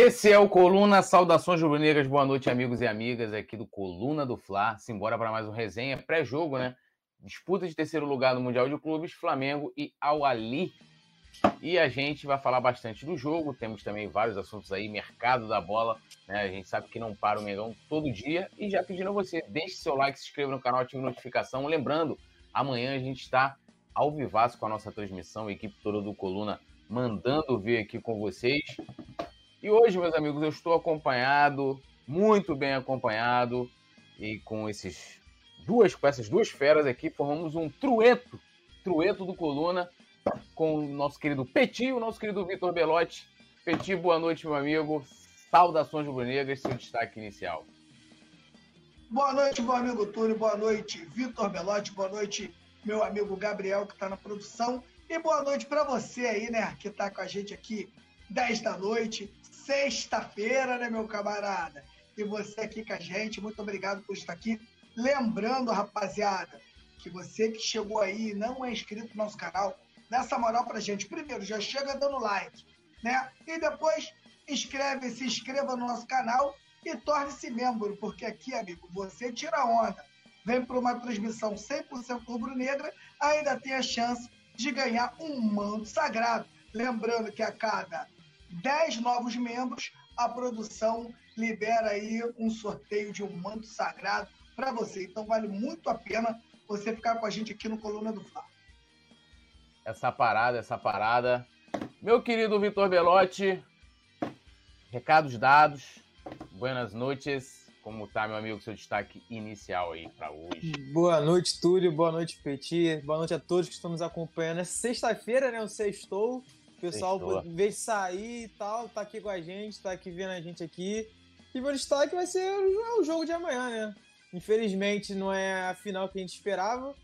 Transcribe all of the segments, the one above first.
Esse é o Coluna Saudações Rubro-Negras. Boa noite, amigos e amigas aqui do Coluna do Fla. Simbora para mais um resenha pré-jogo, né? Disputa de terceiro lugar no Mundial de Clubes, Flamengo e Al Ali. E a gente vai falar bastante do jogo. Temos também vários assuntos aí, mercado da bola. Né? A gente sabe que não para o Mengão todo dia. E já pedindo a você, deixe seu like, se inscreva no canal, ative notificação. Lembrando, amanhã a gente está ao vivaço com a nossa transmissão, a equipe toda do Coluna mandando ver aqui com vocês. E hoje, meus amigos, eu estou acompanhado, muito bem acompanhado, e com esses duas, com essas duas feras aqui, formamos um trueto, trueto do Coluna, com o nosso querido Petit o nosso querido Vitor Belotti. Petit, boa noite, meu amigo. Saudações rubro-negras, seu destaque inicial. Boa noite, meu amigo Túlio, boa noite, Vitor Belotti, boa noite, meu amigo Gabriel, que está na produção, e boa noite para você aí, né, que está com a gente aqui 10 da noite, sexta-feira, né, meu camarada? E você aqui com a gente, muito obrigado por estar aqui. Lembrando, rapaziada, que você que chegou aí e não é inscrito no nosso canal, dá essa moral pra gente. Primeiro, já chega dando like, né? E depois inscreve, se inscreva no nosso canal e torne-se membro, porque aqui, amigo, você tira onda. Vem para uma transmissão 100% rubro-negra, ainda tem a chance de ganhar um manto sagrado. Lembrando que a cada 10 novos membros, a produção libera aí um sorteio de um manto sagrado para você. Então vale muito a pena você ficar com a gente aqui no Coluna do Fla. Essa parada, essa parada. Meu querido Vitor Belotti, recados dados. Buenas noites. Como tá, meu amigo, seu destaque inicial aí para hoje? Boa noite, Túlio. Boa noite, Petit. Boa noite a todos que estão nos acompanhando. É sexta-feira, né? O sextou. O pessoal, Fechou. em vez de sair e tal, tá aqui com a gente, tá aqui vendo a gente aqui. E meu destaque vai ser o jogo de amanhã, né? Infelizmente não é a final que a gente esperava,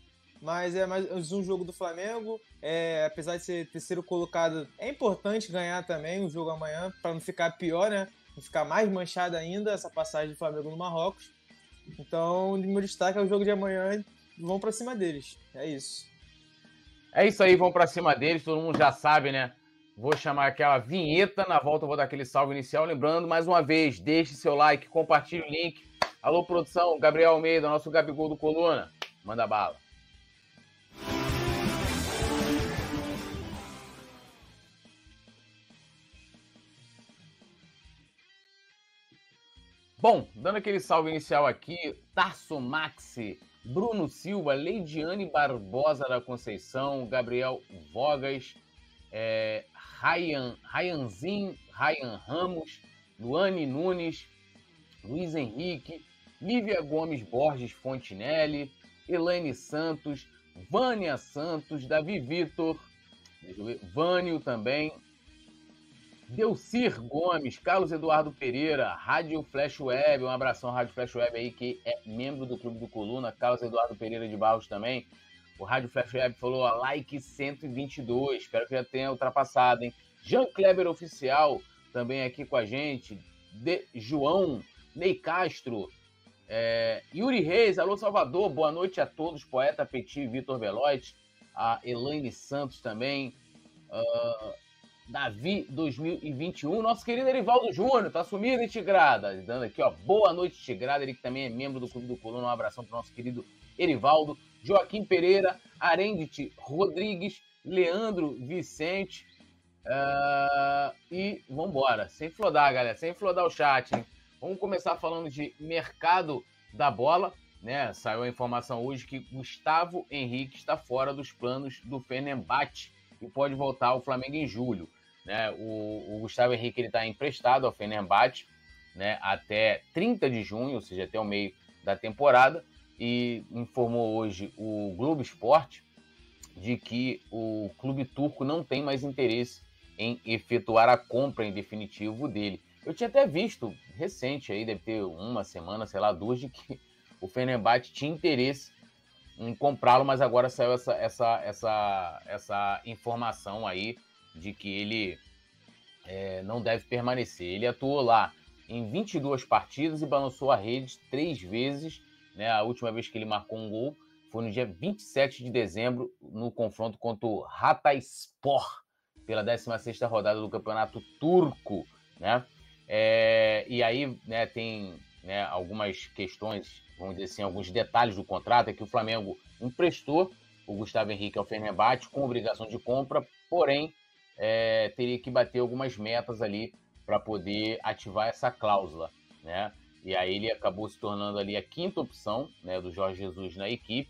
mas é mais um jogo do Flamengo. É, apesar de ser terceiro colocado, é importante ganhar também o jogo amanhã, para não ficar pior, né? Não ficar mais manchada ainda essa passagem do Flamengo no Marrocos. Então, meu destaque é o jogo de amanhã. Vão para cima deles. É isso. É isso aí, vão para cima deles. Todo mundo já sabe, né? Vou chamar aquela vinheta, na volta vou dar aquele salve inicial. Lembrando, mais uma vez, deixe seu like, compartilhe o link. Alô, produção, Gabriel Almeida, nosso Gabigol do Coluna. Manda bala. Bom, dando aquele salve inicial aqui, Tarso Maxi, Bruno Silva, Leidiane Barbosa da Conceição, Gabriel Vogas, é, Ryan, Ryanzin, Ryan Ramos, Luane Nunes, Luiz Henrique, Lívia Gomes Borges Fontinelli, Elaine Santos, Vânia Santos, Davi Vitor, Vânio também, Delcir Gomes, Carlos Eduardo Pereira, Rádio Flash Web, um abração Rádio Flash Web aí, que é membro do Clube do Coluna, Carlos Eduardo Pereira de Barros também, o Rádio Flash Web falou, ó, like 122. Espero que já tenha ultrapassado, hein? Jean Kleber Oficial também aqui com a gente. De João, Ney Castro, é, Yuri Reis, alô Salvador, boa noite a todos, poeta Petit, Vitor Velote, a Elaine Santos também, uh, Davi 2021, nosso querido Erivaldo Júnior, tá sumido, hein, Tigrada? Dando aqui, ó, boa noite, Tigrada, ele que também é membro do Clube do Coluna, um abração pro nosso querido Erivaldo. Joaquim Pereira, Arendit Rodrigues, Leandro Vicente. Uh, e vamos embora. Sem flodar, galera. Sem flodar o chat. Hein? Vamos começar falando de mercado da bola. Né? Saiu a informação hoje que Gustavo Henrique está fora dos planos do Fenerbahçe e pode voltar ao Flamengo em julho. Né? O, o Gustavo Henrique está emprestado ao Fenerbahçe né? até 30 de junho, ou seja, até o meio da temporada e informou hoje o Globo Esporte de que o clube turco não tem mais interesse em efetuar a compra em definitivo dele. Eu tinha até visto recente aí, deve ter uma semana, sei lá, duas, de que o Fenerbahçe tinha interesse em comprá-lo, mas agora saiu essa, essa, essa, essa informação aí de que ele é, não deve permanecer. Ele atuou lá em 22 partidas e balançou a rede três vezes né? A última vez que ele marcou um gol foi no dia 27 de dezembro, no confronto contra o Hatayspor, pela 16ª rodada do Campeonato Turco, né? É, e aí né, tem né, algumas questões, vamos dizer assim, alguns detalhes do contrato, é que o Flamengo emprestou o Gustavo Henrique ao Fenerbahçe com obrigação de compra, porém é, teria que bater algumas metas ali para poder ativar essa cláusula, né? E aí ele acabou se tornando ali a quinta opção né, do Jorge Jesus na equipe,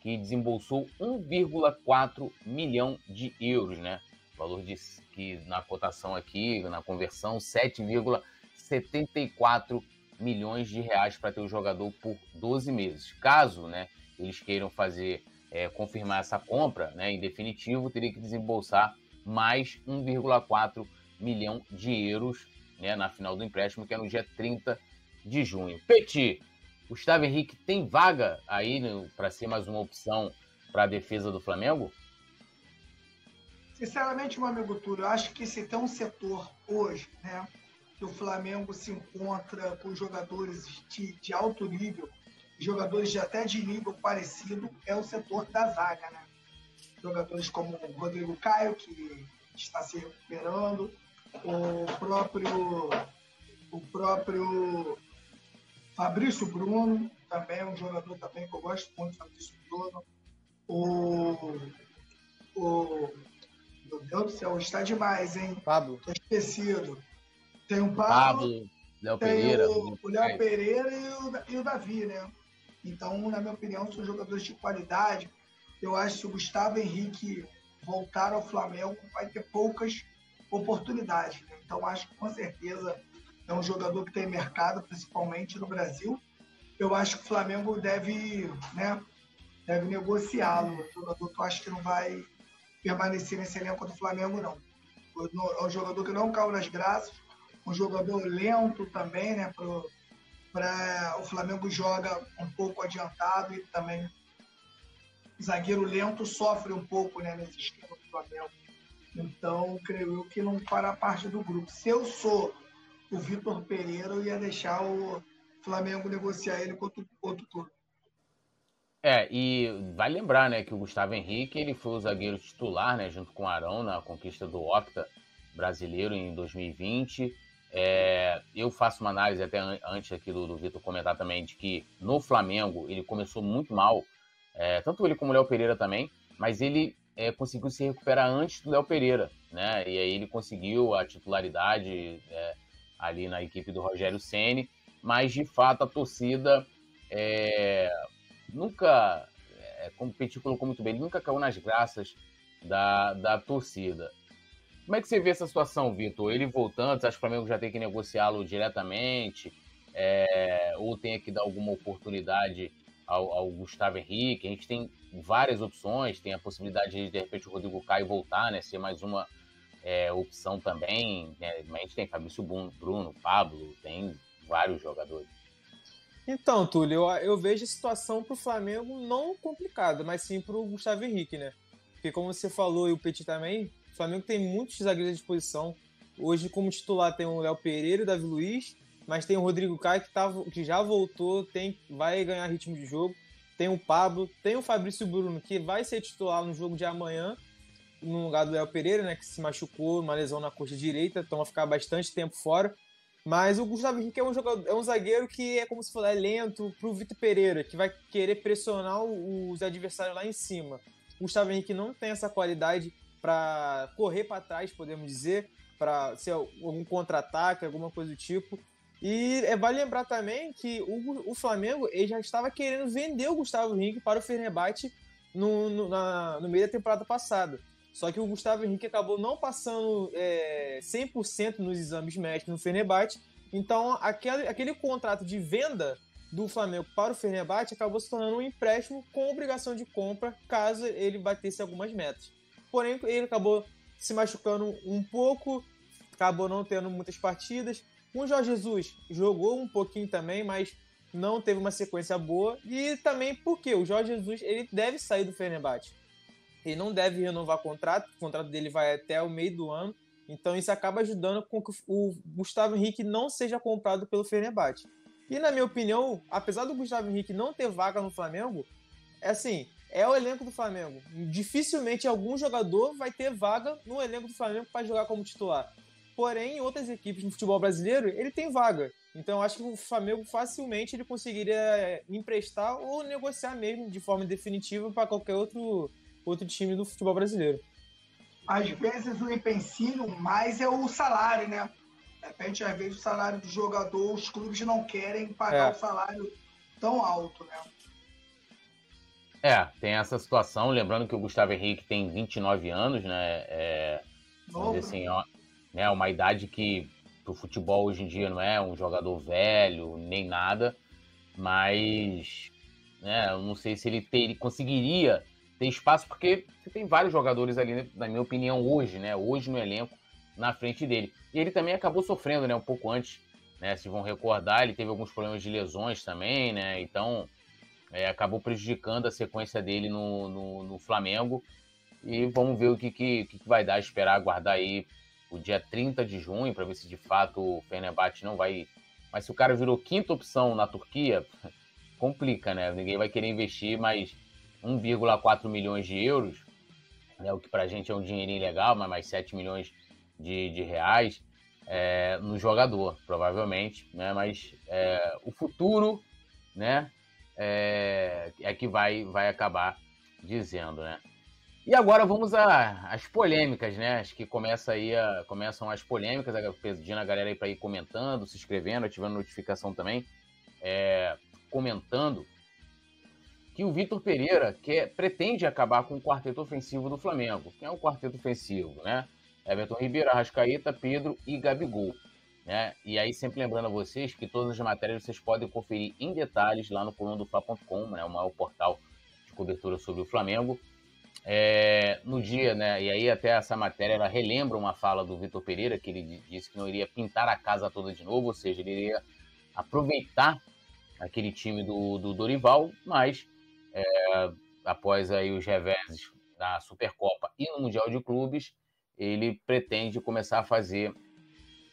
que desembolsou 1,4 milhão de euros, né? Valor de que na cotação aqui, na conversão, 7,74 milhões de reais para ter o jogador por 12 meses. Caso, né, eles queiram fazer é, confirmar essa compra, né, em definitivo, teria que desembolsar mais 1,4 milhão de euros né, na final do empréstimo, que é no dia 30 de junho. Petit, Gustavo Henrique tem vaga aí para ser mais uma opção para a defesa do Flamengo? Sinceramente, meu amigo Túlio, acho que se tem um setor hoje, né, que o Flamengo se encontra com jogadores de, de alto nível, jogadores de até de nível parecido, é o setor da zaga, né? Jogadores como o Rodrigo Caio, que está se recuperando, o próprio o próprio Fabrício Bruno, também é um jogador também que eu gosto muito, Fabrício Bruno. O, o meu Deus do céu, está demais, hein? Pablo. Tô esquecido. Tem o Pablo, Pablo Léo Pereira, o, o Léo Pereira e o, e o Davi, né? Então, na minha opinião, são jogadores de qualidade. Eu acho que o Gustavo Henrique voltar ao Flamengo vai ter poucas oportunidades. Né? Então, acho que com certeza é um jogador que tem mercado, principalmente no Brasil. Eu acho que o Flamengo deve, né, deve negociá-lo. O jogador que eu acho que não vai permanecer nesse elenco do Flamengo, não. É um jogador que não caiu nas graças, um jogador lento também, né? Para o Flamengo joga um pouco adiantado e também zagueiro lento sofre um pouco né, nesse esquema do Flamengo. Então, creio eu que não fará parte do grupo. Se eu sou o Vitor Pereira, ia deixar o Flamengo negociar ele com outro, outro clube. É, e vai lembrar, né, que o Gustavo Henrique, ele foi o zagueiro titular, né, junto com o Arão na conquista do Octa brasileiro em 2020. É, eu faço uma análise até antes aqui do, do Vitor comentar também de que no Flamengo ele começou muito mal, é, tanto ele como o Léo Pereira também, mas ele é, conseguiu se recuperar antes do Léo Pereira, né? E aí ele conseguiu a titularidade é, ali na equipe do Rogério Ceni, mas de fato a torcida é, nunca, é, como o Petit colocou muito bem, nunca caiu nas graças da, da torcida. Como é que você vê essa situação, Vitor? Ele voltando, você acha que o Flamengo já tem que negociá-lo diretamente? É, ou tem que dar alguma oportunidade ao, ao, Gustavo Henrique? A gente tem várias opções, tem a possibilidade de, de repente, o Rodrigo Caio voltar, né? Ser mais uma é, opção também. Né? A gente tem Fabrício Bruno, Pablo, tem vários jogadores. Então, Túlio, eu, eu vejo a situação para o Flamengo não complicada, mas sim para o Gustavo Henrique, né? Porque como você falou e o Petit também, o Flamengo tem muitos zagueiros à disposição. Hoje, como titular, tem o Léo Pereira e o Davi Luiz, mas tem o Rodrigo Caio que, tá, que já voltou, tem, vai ganhar ritmo de jogo. Tem o Pablo, tem o Fabrício Bruno, que vai ser titular no jogo de amanhã, no lugar do Léo Pereira, né, que se machucou, uma lesão na coxa direita, então vai ficar bastante tempo fora. Mas o Gustavo Henrique é um, jogador, é um zagueiro que é como se fosse é lento para o Vitor Pereira, que vai querer pressionar os adversários lá em cima. O Gustavo Henrique não tem essa qualidade para correr para trás, podemos dizer, para ser algum contra-ataque, alguma coisa do tipo. E é, vale lembrar também que o, o Flamengo ele já estava querendo vender o Gustavo Henrique para o Fenerbahçe no, no, na, no meio da temporada passada. Só que o Gustavo Henrique acabou não passando é, 100% nos exames médicos no Fenerbahçe. Então, aquele, aquele contrato de venda do Flamengo para o Fenerbahçe acabou se tornando um empréstimo com obrigação de compra caso ele batesse algumas metas. Porém, ele acabou se machucando um pouco, acabou não tendo muitas partidas. O Jorge Jesus jogou um pouquinho também, mas não teve uma sequência boa. E também porque o Jorge Jesus ele deve sair do Fenerbahçe ele não deve renovar o contrato, o contrato dele vai até o meio do ano, então isso acaba ajudando com que o Gustavo Henrique não seja comprado pelo Fenerbahçe. E na minha opinião, apesar do Gustavo Henrique não ter vaga no Flamengo, é assim, é o elenco do Flamengo. Dificilmente algum jogador vai ter vaga no elenco do Flamengo para jogar como titular. porém, em outras equipes no futebol brasileiro, ele tem vaga. Então, acho que o Flamengo facilmente ele conseguiria emprestar ou negociar mesmo de forma definitiva para qualquer outro, outro time do futebol brasileiro. Às vezes o empecilho mais é o salário, né? De repente, às vezes, o salário do jogador, os clubes não querem pagar é. o salário tão alto, né? É, tem essa situação. Lembrando que o Gustavo Henrique tem 29 anos, né? É, Novo. assim, ó, né, uma idade que pro futebol hoje em dia não é um jogador velho, nem nada, mas né, eu não sei se ele, ter, ele conseguiria ter espaço, porque você tem vários jogadores ali, na minha opinião, hoje, né? Hoje no elenco, na frente dele. E ele também acabou sofrendo, né? Um pouco antes, né? Se vão recordar, ele teve alguns problemas de lesões também, né? Então, é, acabou prejudicando a sequência dele no, no, no Flamengo. E vamos ver o que, que, que, vai dar, esperar aguardar aí o dia 30 de junho, para ver se de fato o Fenerbahçe não vai. Mas se o cara virou quinta opção na Turquia, complica, né? Ninguém vai querer investir mais 1,4 milhões de euros, né? o que para a gente é um dinheirinho legal, mas mais 7 milhões de, de reais é, no jogador, provavelmente. Né? Mas é, o futuro, né? é, é que vai, vai acabar dizendo, né? E agora vamos às polêmicas, né? Acho que começa aí a, começam as polêmicas, pedindo a galera aí para ir comentando, se inscrevendo, ativando notificação também, é, comentando que o Vitor Pereira quer, pretende acabar com o quarteto ofensivo do Flamengo. Quem é o quarteto ofensivo, né? Everton Ribeiro, Arrascaeta, Pedro e Gabigol. Né? E aí, sempre lembrando a vocês que todas as matérias vocês podem conferir em detalhes lá no colunadofla.com, né? o maior portal de cobertura sobre o Flamengo. É, no dia, né? E aí até essa matéria ela relembra uma fala do Vitor Pereira, que ele disse que não iria pintar a casa toda de novo, ou seja, ele iria aproveitar aquele time do, do Dorival, mas é, após aí os reveses da Supercopa e no Mundial de Clubes, ele pretende começar a fazer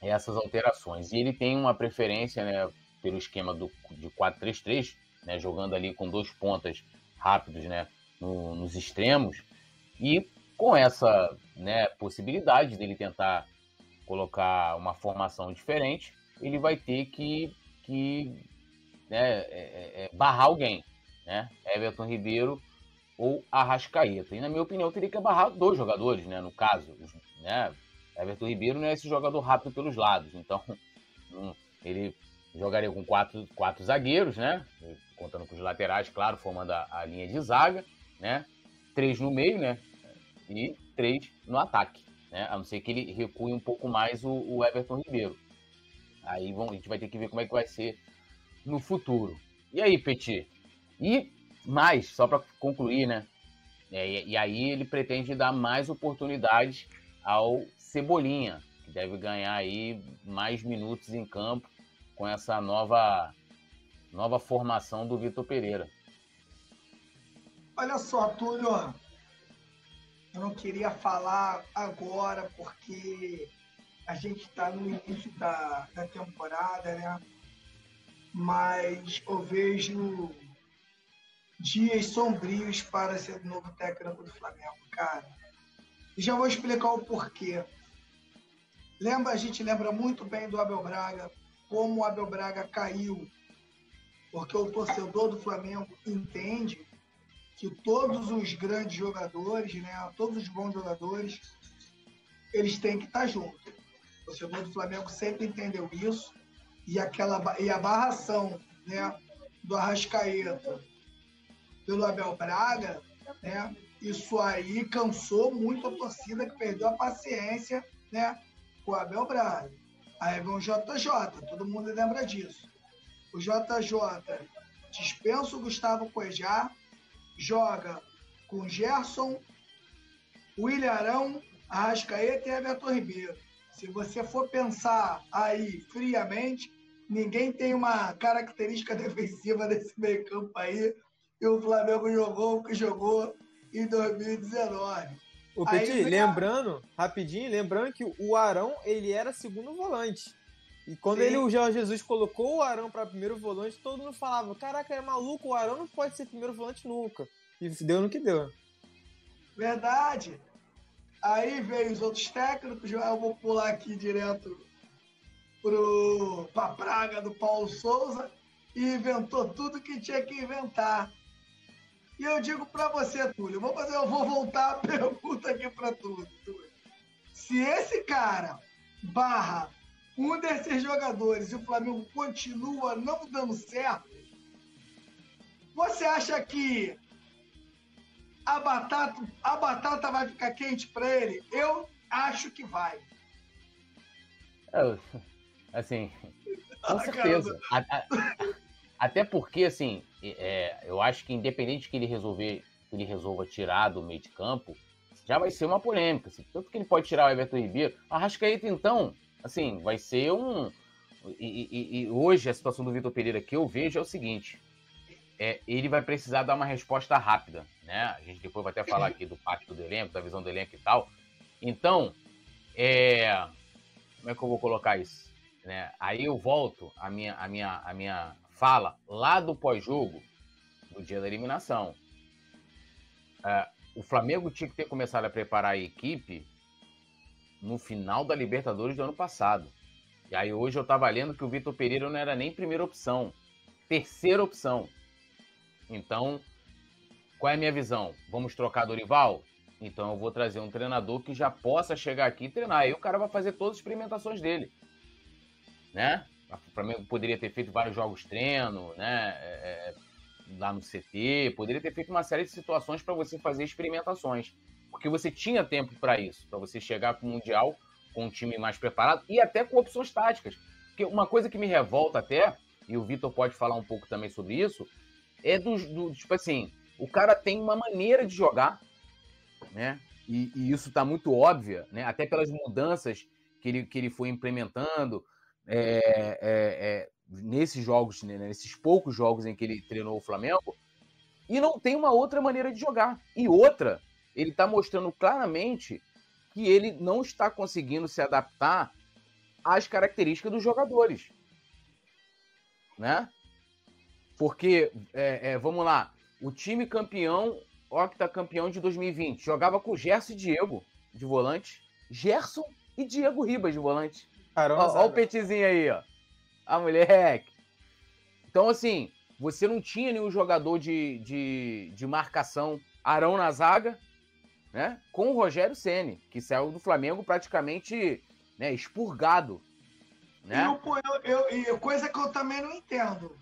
essas alterações. E ele tem uma preferência né, pelo esquema do, de 4-3-3, né, jogando ali com dois pontas rápidos né, no, nos extremos, e com essa né, possibilidade dele tentar colocar uma formação diferente, ele vai ter que, que né, é, é, é barrar alguém, né? Everton Ribeiro ou Arrascaeta. E na minha opinião, teria que barrar dois jogadores, né? No caso, né? Everton Ribeiro não é esse jogador rápido pelos lados, então hum, ele jogaria com quatro, quatro zagueiros, né? Contando com os laterais, claro, formando a, a linha de zaga, né? Três no meio, né? E três no ataque, né? A não ser que ele recue um pouco mais o, o Everton Ribeiro. Aí vamos, a gente vai ter que ver como é que vai ser no futuro. E aí, Petit? E mais, só para concluir, né? É, e, e, aí ele pretende dar mais oportunidades ao Cebolinha, que deve ganhar aí mais minutos em campo com essa nova, nova formação do Vitor Pereira. Olha só, Túlio, eu não queria falar agora porque a gente está no início da, da temporada, né? Mas eu vejo dias sombrios para ser novo técnico do Flamengo, cara. E já vou explicar o porquê. Lembra, a gente lembra muito bem do Abel Braga, como o Abel Braga caiu, porque o torcedor do Flamengo entende que todos os grandes jogadores, né, todos os bons jogadores, eles têm que estar juntos. O torcedor do Flamengo sempre entendeu isso e aquela e a barração, né, do Arrascaeta pelo Abel Braga, né, isso aí cansou muito a torcida que perdeu a paciência, né, o Abel Braga. Aí vem o JJ, todo mundo lembra disso. O JJ dispensa o Gustavo Cuejar, joga com Gerson, William Arão, Arrascaeta e Everton Ribeiro. Se você for pensar aí friamente, ninguém tem uma característica defensiva desse meio campo aí. E o Flamengo jogou o que jogou em 2019. O Petit, lembrando, rapidinho, lembrando que o Arão, ele era segundo volante. E quando Sim. ele, o Jorge Jesus colocou o Arão para primeiro volante, todo mundo falava: Caraca, é maluco, o Arão não pode ser primeiro volante nunca. E deu no que deu. Verdade. Aí veio os outros técnicos, eu vou pular aqui direto pro, pra praga do Paulo Souza e inventou tudo que tinha que inventar. E eu digo para você, Túlio, vou fazer, eu vou voltar a pergunta aqui para tudo, Túlio. Se esse cara barra um desses jogadores e o Flamengo continua não dando certo, você acha que a batata, a batata vai ficar quente para ele? Eu acho que vai. É, assim, com certeza. Até porque, assim, é, eu acho que independente que ele resolver, que ele resolva tirar do meio de campo, já vai ser uma polêmica. Assim, tanto que ele pode tirar o Everton Ribeiro. A Rascaeta, então, assim, vai ser um. E, e, e hoje a situação do Vitor Pereira que eu vejo é o seguinte: é, ele vai precisar dar uma resposta rápida, né? A gente depois vai até falar aqui do pacto do elenco, da visão do elenco e tal. Então, é, como é que eu vou colocar isso? Né? Aí eu volto a minha, a minha, a minha fala lá do pós-jogo, do dia da eliminação. É, o Flamengo tinha que ter começado a preparar a equipe no final da Libertadores do ano passado. E aí hoje eu estava lendo que o Vitor Pereira não era nem primeira opção, terceira opção. Então, qual é a minha visão? Vamos trocar Dorival? Então eu vou trazer um treinador que já possa chegar aqui e treinar. Aí o cara vai fazer todas as experimentações dele. Né? O Flamengo poderia ter feito vários jogos treino, né? É, é lá no CT, poderia ter feito uma série de situações para você fazer experimentações, porque você tinha tempo para isso, para você chegar para o Mundial com um time mais preparado e até com opções táticas. Porque uma coisa que me revolta até, e o Vitor pode falar um pouco também sobre isso, é do, do tipo assim, o cara tem uma maneira de jogar, né? E, e isso está muito óbvio, né? Até pelas mudanças que ele, que ele foi implementando. É, é, é, nesses jogos, né, nesses poucos jogos em que ele treinou o Flamengo, e não tem uma outra maneira de jogar. E outra, ele está mostrando claramente que ele não está conseguindo se adaptar às características dos jogadores. Né? Porque, é, é, vamos lá, o time campeão, campeão de 2020, jogava com Gerson e Diego de volante, Gerson e Diego Ribas de volante. Olha o petizinho aí, ó. Ah, moleque. Então, assim, você não tinha nenhum jogador de, de, de marcação Arão na zaga, né? Com o Rogério Ceni, que saiu do Flamengo praticamente né, expurgado. Né? Eu, eu, eu, coisa que eu também não entendo.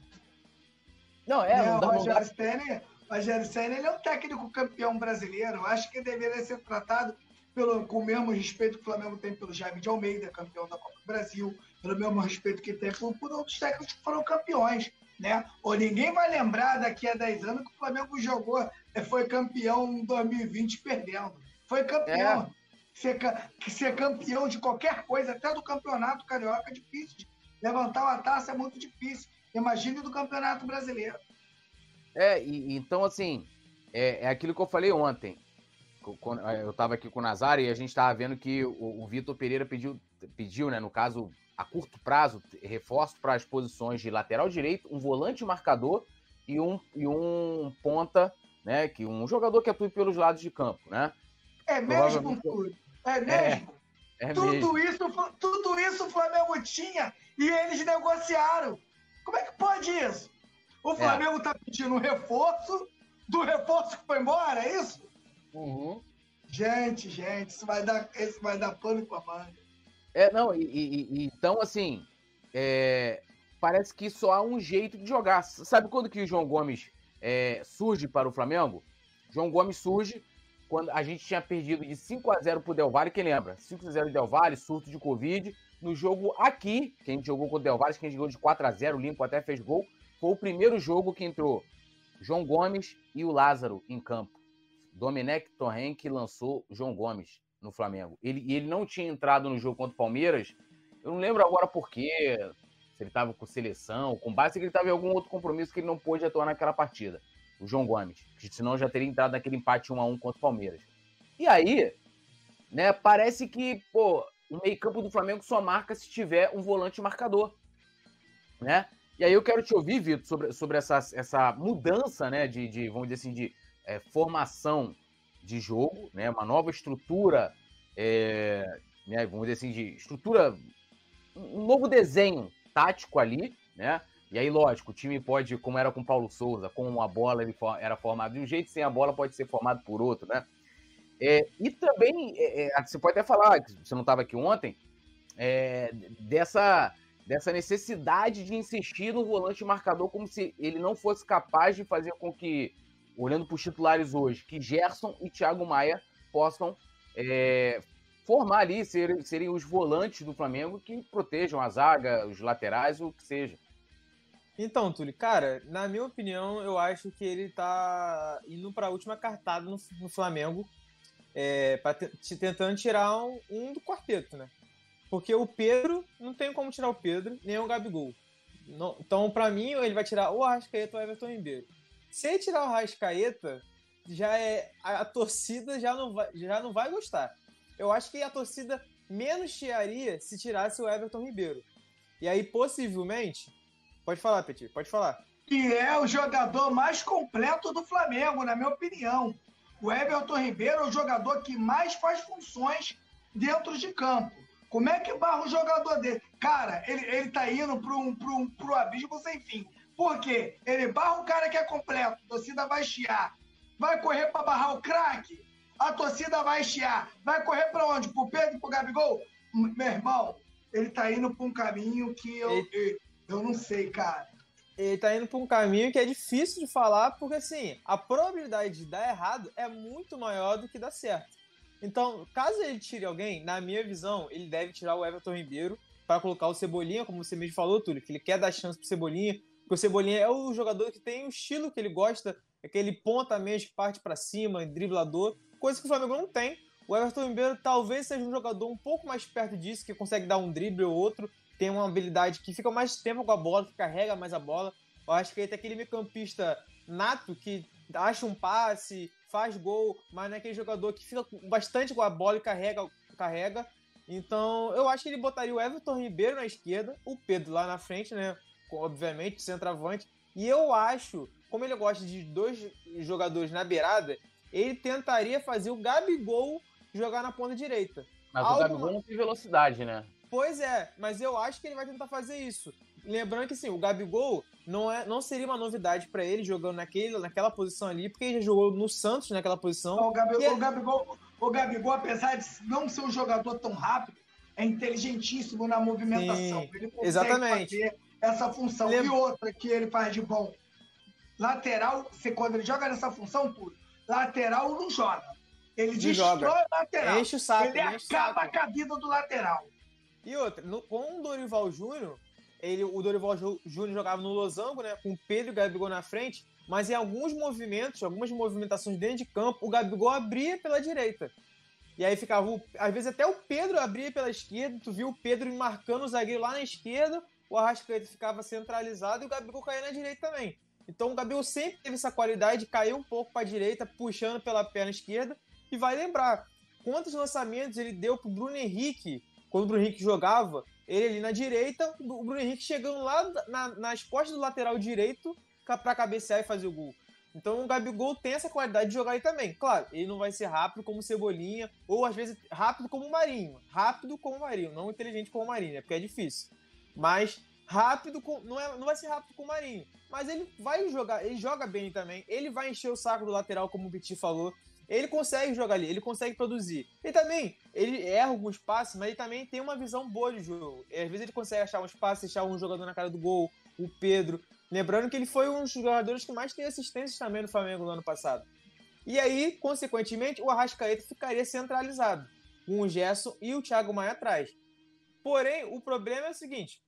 Não, é. Né, não o Rogério Ceni, Rogério Ceni ele é um técnico campeão brasileiro. Eu acho que deveria ser tratado pelo, com o mesmo respeito que o Flamengo tem pelo Jaime de Almeida, campeão da Copa do Brasil, pelo mesmo respeito que tem por, por outros técnicos que foram campeões. Né? Ou ninguém vai lembrar daqui a 10 anos que o Flamengo jogou, eh, foi campeão em 2020 perdendo. Foi campeão. É. Ser, ser campeão de qualquer coisa, até do campeonato carioca, é difícil. Levantar uma taça é muito difícil. Imagine do campeonato brasileiro. É, e, então assim, é, é aquilo que eu falei ontem. Eu estava aqui com o Nazário e a gente estava vendo que o, o Vitor Pereira pediu, pediu, né, no caso, a curto prazo, reforço para as posições de lateral direito, um volante marcador e um, e um ponta, né? Que um jogador que atue pelos lados de campo, né? É mesmo, tudo. É mesmo. É, é tudo, mesmo. Isso, tudo isso o Flamengo tinha e eles negociaram. Como é que pode isso? O é. Flamengo está pedindo um reforço do reforço que foi embora, é isso? Uhum. Gente, gente, isso vai dar, isso vai dar pano com a manga. É, não, e, e, e então, assim, é, parece que só há um jeito de jogar. Sabe quando que o João Gomes é, surge para o Flamengo? João Gomes surge quando a gente tinha perdido de 5 a 0 pro Del Valle, quem lembra? 5 a 0 Del Valle, surto de Covid. No jogo aqui, que a gente jogou com o Del Valle, que a gente jogou de 4 a 0 limpo até fez gol, foi o primeiro jogo que entrou João Gomes e o Lázaro em campo. Domenech Torren que lançou João Gomes no Flamengo. Ele, ele não tinha entrado no jogo contra o Palmeiras. Eu não lembro agora por quê. Se ele estava com seleção, com base, se ele estava em algum outro compromisso que ele não pôde atuar naquela partida. O João Gomes. Senão já teria entrado naquele empate 1 a 1 contra o Palmeiras. E aí, né, parece que, pô, o meio-campo do Flamengo só marca se tiver um volante marcador. Né? E aí eu quero te ouvir, Vitor, sobre, sobre essa, essa mudança, né, de, de vamos dizer assim, de é, formação de jogo, né? Uma nova estrutura é, né, vamos dizer assim, de estrutura, um novo desenho tático ali, né? E aí, lógico, o time pode, como era com o Paulo Souza, com a bola ele era formado de um jeito, sem a bola pode ser formado por outro, né? É, e também, é, é você pode até falar, você não estava aqui ontem, é, dessa, dessa necessidade de insistir no volante marcador como se ele não fosse capaz de fazer com que, olhando para os titulares hoje, que Gerson e Thiago Maia possam é, formar ali, ser, serem os volantes do Flamengo que protejam a zaga, os laterais, o que seja. Então, Túlio, cara, na minha opinião, eu acho que ele tá indo para a última cartada no, no Flamengo, é, te, tentando tirar um, um, do quarteto, né? Porque o Pedro, não tem como tirar o Pedro, nem o Gabigol. Não, então, para mim, ele vai tirar o Arrascaeta ou o Everton Ribeiro. Se tirar o Arrascaeta, já é a, a, torcida já não, vai, já não vai gostar. Eu acho que a torcida menos chiaria se tirasse o Everton Ribeiro. E aí, possivelmente, Pode falar, Petit, pode falar. Que é o jogador mais completo do Flamengo, na minha opinião. O Everton Ribeiro é o jogador que mais faz funções dentro de campo. Como é que barra um jogador dele? Cara, ele, ele tá indo pro, um, pro, um, pro abismo sem fim. Por quê? Ele barra um cara que é completo, a torcida vai chiar. Vai correr para barrar o craque, a torcida vai chiar. Vai correr para onde? Pro Pedro e pro Gabigol? Meu irmão, ele tá indo pra um caminho que eu, eu, eu não sei, cara. Ele tá indo para um caminho que é difícil de falar, porque assim, a probabilidade de dar errado é muito maior do que dar certo. Então, caso ele tire alguém, na minha visão, ele deve tirar o Everton Ribeiro para colocar o Cebolinha, como você mesmo falou, Túlio, que ele quer dar chance pro Cebolinha, porque o Cebolinha é o jogador que tem o estilo que ele gosta, aquele ponta mesmo que parte para cima, driblador, coisa que o Flamengo não tem. O Everton Ribeiro talvez seja um jogador um pouco mais perto disso, que consegue dar um drible ou outro, tem uma habilidade que fica mais tempo com a bola, que carrega mais a bola. Eu acho que ele tem aquele meio campista nato que acha um passe, faz gol, mas não é aquele jogador que fica bastante com a bola e carrega. carrega. Então, eu acho que ele botaria o Everton Ribeiro na esquerda, o Pedro lá na frente, né? Obviamente, centroavante. E eu acho, como ele gosta de dois jogadores na beirada, ele tentaria fazer o Gabigol jogar na ponta direita. Mas Algo... o Gabigol não tem velocidade, né? Pois é, mas eu acho que ele vai tentar fazer isso. Lembrando que assim, o Gabigol não, é, não seria uma novidade para ele jogando naquele, naquela posição ali, porque ele já jogou no Santos naquela posição. O Gabigol, é... o, Gabigol, o Gabigol, apesar de não ser um jogador tão rápido, é inteligentíssimo na movimentação. Sim, ele consegue exatamente. fazer essa função. Lembra... E outra que ele faz de bom. Lateral, você, quando ele joga nessa função, tudo, lateral não joga. Ele não destrói joga. o lateral. Enche o saco, ele acaba com a vida do lateral. E outra, no, com o Dorival Júnior, ele, o Dorival Júnior jogava no losango, né, com o Pedro e o Gabigol na frente, mas em alguns movimentos, algumas movimentações dentro de campo, o Gabigol abria pela direita. E aí ficava, às vezes até o Pedro abria pela esquerda, tu viu o Pedro marcando o zagueiro lá na esquerda, o Arrascaeta ficava centralizado e o Gabigol caía na direita também. Então o Gabigol sempre teve essa qualidade de cair um pouco para a direita, puxando pela perna esquerda. E vai lembrar quantos lançamentos ele deu pro Bruno Henrique quando o Bruno Henrique jogava, ele ali na direita, o Bruno Henrique chegando lá na, nas costas do lateral direito para cabecear e fazer o gol. Então o Gabigol tem essa qualidade de jogar aí também. Claro, ele não vai ser rápido como Cebolinha, ou às vezes rápido como o Marinho. Rápido como o Marinho, não inteligente como o Marinho, né? Porque é difícil. Mas rápido, com, não, é, não vai ser rápido com o Marinho. Mas ele vai jogar, ele joga bem também. Ele vai encher o saco do lateral, como o Petit falou ele consegue jogar ali, ele consegue produzir. E também, ele erra alguns passes, mas ele também tem uma visão boa de jogo. Às vezes ele consegue achar uns passes, deixar um jogador na cara do gol, o Pedro. Lembrando que ele foi um dos jogadores que mais tem assistências também no Flamengo no ano passado. E aí, consequentemente, o Arrascaeta ficaria centralizado, com o Gerson e o Thiago Maia atrás. Porém, o problema é o seguinte: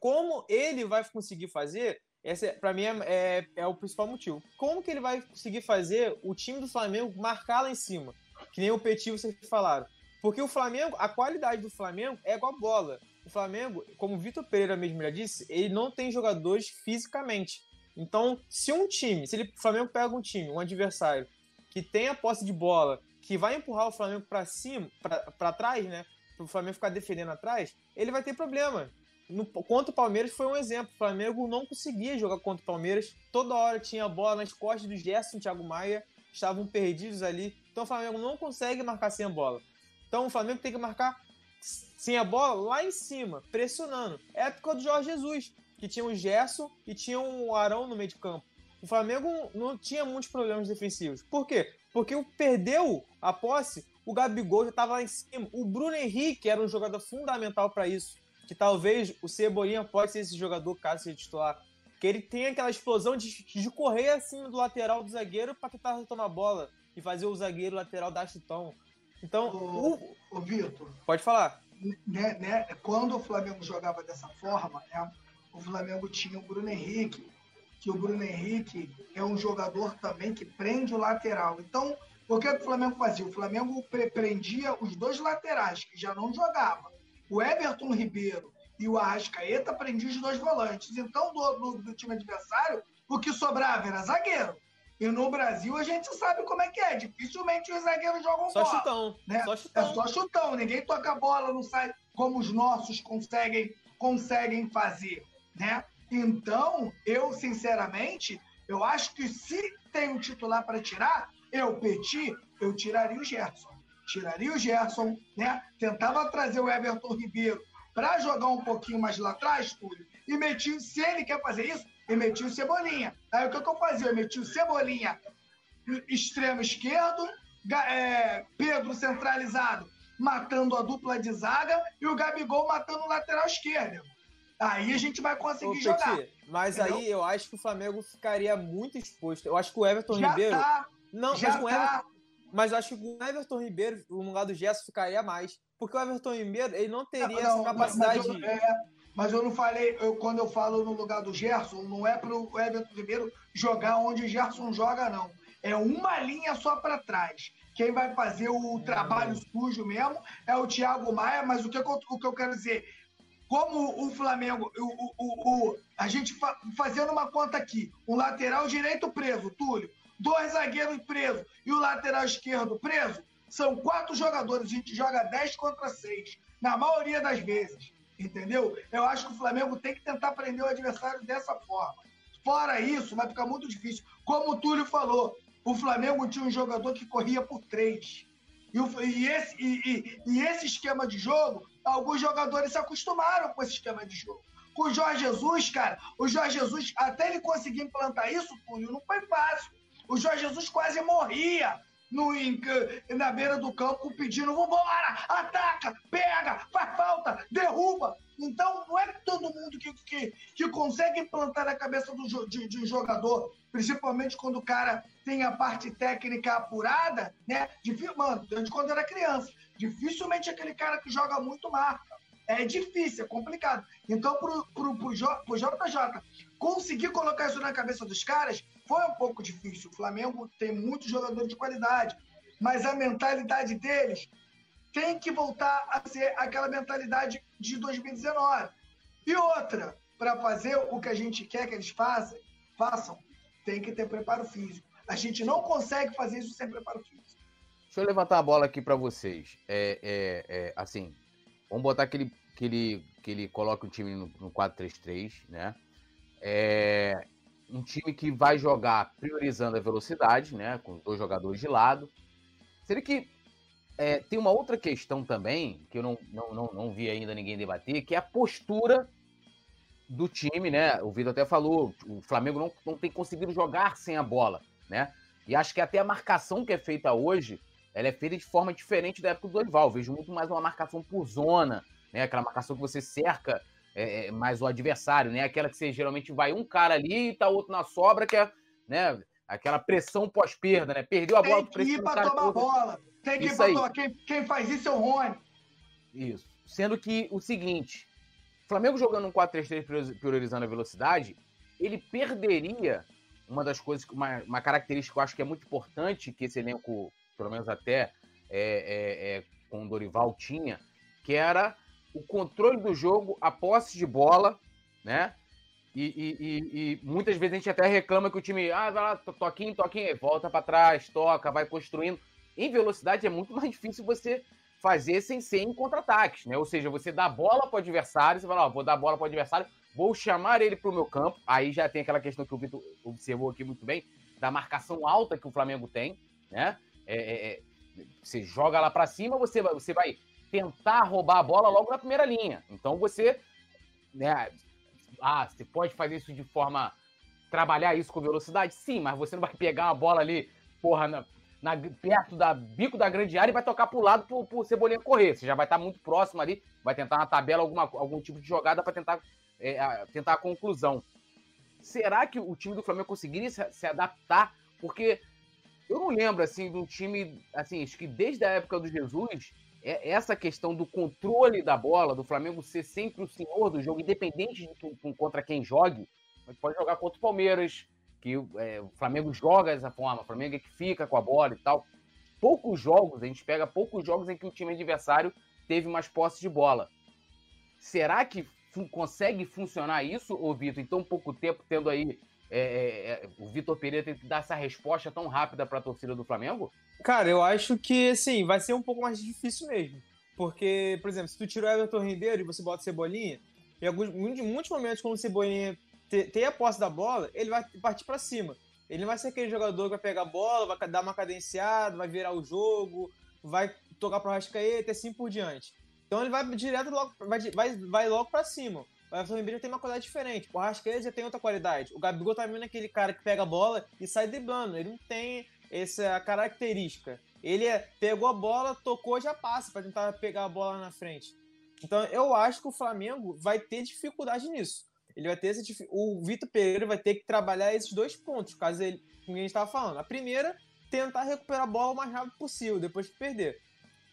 como ele vai conseguir fazer esse, para mim, é, é, é, o principal motivo. Como que ele vai conseguir fazer o time do Flamengo marcar lá em cima? Que nem o Petit vocês falaram. Porque o Flamengo, a qualidade do Flamengo é igual a bola. O Flamengo, como o Vitor Pereira mesmo já disse, ele não tem jogadores fisicamente. Então, se um time, se ele, o Flamengo pega um time, um adversário, que tem a posse de bola, que vai empurrar o Flamengo para cima, para trás, né? Para o Flamengo ficar defendendo atrás, ele vai ter problema no, contra o Palmeiras foi um exemplo. O Flamengo não conseguia jogar contra o Palmeiras. Toda hora tinha a bola nas costas do Gerson e Thiago Maia. Estavam perdidos ali. Então o Flamengo não consegue marcar sem a bola. Então o Flamengo tem que marcar sem a bola lá em cima, pressionando. Época do Jorge Jesus, que tinha o Gerson e tinha o Arão no meio de campo. O Flamengo não tinha muitos problemas defensivos. Por quê? Porque perdeu a posse, o Gabigol já estava lá em cima. O Bruno Henrique era um jogador fundamental para isso. Que talvez o Cebolinha pode ser esse jogador, caso seja titular. Que ele tem aquela explosão de, de correr acima do lateral do zagueiro para tentar retomar a bola e fazer o zagueiro lateral dar chutão. Então, o, o, o Vitor. Pode falar. Né, né, quando o Flamengo jogava dessa forma, né, o Flamengo tinha o Bruno Henrique, que o Bruno Henrique é um jogador também que prende o lateral. Então, o que o Flamengo fazia? O Flamengo prendia os dois laterais, que já não jogavam. O Everton Ribeiro e o Arrascaeta prendiam os dois volantes. Então, do, do, do time adversário, o que sobrava era zagueiro. E no Brasil a gente sabe como é que é. Dificilmente os zagueiros jogam só bola. Chutão, né? Só chutão. É só chutão. Ninguém toca a bola, não sai como os nossos conseguem, conseguem fazer. Né? Então, eu, sinceramente, eu acho que se tem um titular para tirar, eu, Petit, eu tiraria o Gerson. Tiraria o Gerson, né? Tentava trazer o Everton Ribeiro para jogar um pouquinho mais lá atrás, Túlio, e metia, se ele quer fazer isso, e metia o Cebolinha. Aí o que, que eu fazia? Eu metia o Cebolinha extremo esquerdo, é, Pedro centralizado matando a dupla de zaga e o Gabigol matando o lateral esquerdo. Aí a gente vai conseguir Ô, jogar. Petit, mas entendeu? aí eu acho que o Flamengo ficaria muito exposto. Eu acho que o Everton já Ribeiro. Tá, não, já mas, o Everton, tá. Mas eu acho que o Everton Ribeiro, no lugar do Gerson, ficaria mais. Porque o Everton Ribeiro, ele não teria não, essa capacidade. Mas, mas, eu, é, mas eu não falei, eu, quando eu falo no lugar do Gerson, não é para o Everton Ribeiro jogar onde o Gerson joga, não. É uma linha só para trás. Quem vai fazer o trabalho sujo mesmo é o Thiago Maia, mas o que, eu, o que eu quero dizer, como o Flamengo, o, o, o, a gente fa, fazendo uma conta aqui, um lateral direito preso, Túlio, dois zagueiros presos e o lateral esquerdo preso, são quatro jogadores, a gente joga 10 contra 6, na maioria das vezes, entendeu? Eu acho que o Flamengo tem que tentar prender o adversário dessa forma. Fora isso, vai ficar muito difícil. Como o Túlio falou, o Flamengo tinha um jogador que corria por três. E, o, e, esse, e, e, esse esquema de jogo alguns jogadores se acostumaram com esse esquema de jogo. Com o Jorge Jesus, cara, o Jorge Jesus, até ele conseguir implantar isso, Túlio, não foi fácil. O Jorge Jesus quase morria no, na beira do campo pedindo: vambora, ataca, pega, faz falta, derruba. Então, não é todo mundo que, que, que consegue implantar na cabeça do, de, de, um jogador, principalmente quando o cara tem a parte técnica apurada, né? De, mano, desde quando era criança. Dificilmente aquele cara que joga muito marca. É difícil, é complicado. Então, pro, pro, pro, pro JJ conseguir colocar isso na cabeça dos caras foi um pouco difícil. O Flamengo tem muitos jogadores de qualidade, mas a mentalidade deles tem que voltar a ser aquela mentalidade de 2019. E outra, para fazer o que a gente quer que eles façam, façam, tem que ter preparo físico. A gente não consegue fazer isso sem preparo físico. Deixa eu levantar a bola aqui para vocês. É, é, é, assim, vamos botar que ele, que ele, que ele coloque o time no, no 4-3-3, né? É um time que vai jogar priorizando a velocidade, né? Com dois jogadores de lado. Seria que é, tem uma outra questão também, que eu não, não, não, não vi ainda ninguém debater, que é a postura do time, né? O Vitor até falou, o Flamengo não, não tem conseguido jogar sem a bola, né? E acho que até a marcação que é feita hoje ela é feita de forma diferente da época do Dorival. vejo muito mais uma marcação por zona, né? Aquela marcação que você cerca é, é, mais o adversário, né? Aquela que você geralmente vai um cara ali e tá outro na sobra, que é, né? Aquela pressão pós-perda, né? Perdeu a bola. Tem que ir pra tomar bola. Tem que ir pra tomar. Quem, quem faz isso é o Rony. Isso. Sendo que o seguinte, Flamengo jogando um 4-3-3 priorizando a velocidade, ele perderia uma das coisas, uma, uma característica que eu acho que é muito importante que esse elenco pelo menos até é, é, é, com o Dorival tinha, que era o controle do jogo, a posse de bola, né? E, e, e, e, muitas vezes a gente até reclama que o time, ah, vai lá, toquinho, toquinho, volta para trás, toca, vai construindo. Em velocidade é muito mais difícil você fazer sem ser em contra-ataques, né? Ou seja, você dá bola para o adversário, você fala, ó, vou dar bola para o adversário, vou chamar ele para o meu campo. Aí já tem aquela questão que o Vitor observou aqui muito bem, da marcação alta que o Flamengo tem, né? É, é, é, você joga lá para cima, você vai, você vai tentar roubar a bola logo na primeira linha. Então você, né, ah, você pode fazer isso de forma trabalhar isso com velocidade? Sim, mas você não vai pegar uma bola ali, porra, na, na, perto da bico da grande área e vai tocar pro lado pro, pro Cebolinha correr. Você já vai estar muito próximo ali, vai tentar na tabela alguma, algum tipo de jogada para tentar, é, tentar a conclusão. Será que o time do Flamengo conseguiria se, se, adaptar? Porque eu não lembro assim de um time, assim, acho que desde a época do Jesus, é, essa questão do controle da bola, do Flamengo ser sempre o senhor do jogo, independente de contra quem jogue, pode jogar contra o Palmeiras, que é, o Flamengo joga dessa forma, o Flamengo é que fica com a bola e tal. Poucos jogos, a gente pega poucos jogos em que o time adversário teve mais posse de bola. Será que consegue funcionar isso, ô Vitor, em tão pouco tempo, tendo aí é, é, é, o Vitor Pereira tem que dar essa resposta tão rápida para a torcida do Flamengo? Cara, eu acho que, assim, vai ser um pouco mais difícil mesmo. Porque, por exemplo, se tu tira o Everton Ribeiro e você bota Cebolinha, em alguns, muitos momentos, quando o Cebolinha ter a posse da bola, ele vai partir para cima. Ele vai ser aquele jogador que vai pegar a bola, vai dar uma cadenciada, vai virar o jogo, vai tocar pro Rascaeta e assim por diante. Então ele vai direto logo, vai, vai, vai logo para cima. O Everton Ribeiro tem uma qualidade diferente. O Rascaeta já tem outra qualidade. O Gabigol também é aquele cara que pega a bola e sai driblando. Ele não tem essa característica. Ele é, pegou a bola, tocou, já passa para tentar pegar a bola na frente. Então eu acho que o Flamengo vai ter dificuldade nisso ele vai ter esse, o Vitor Pereira vai ter que trabalhar esses dois pontos, caso ele, como a gente estava falando. A primeira, tentar recuperar a bola o mais rápido possível, depois que perder.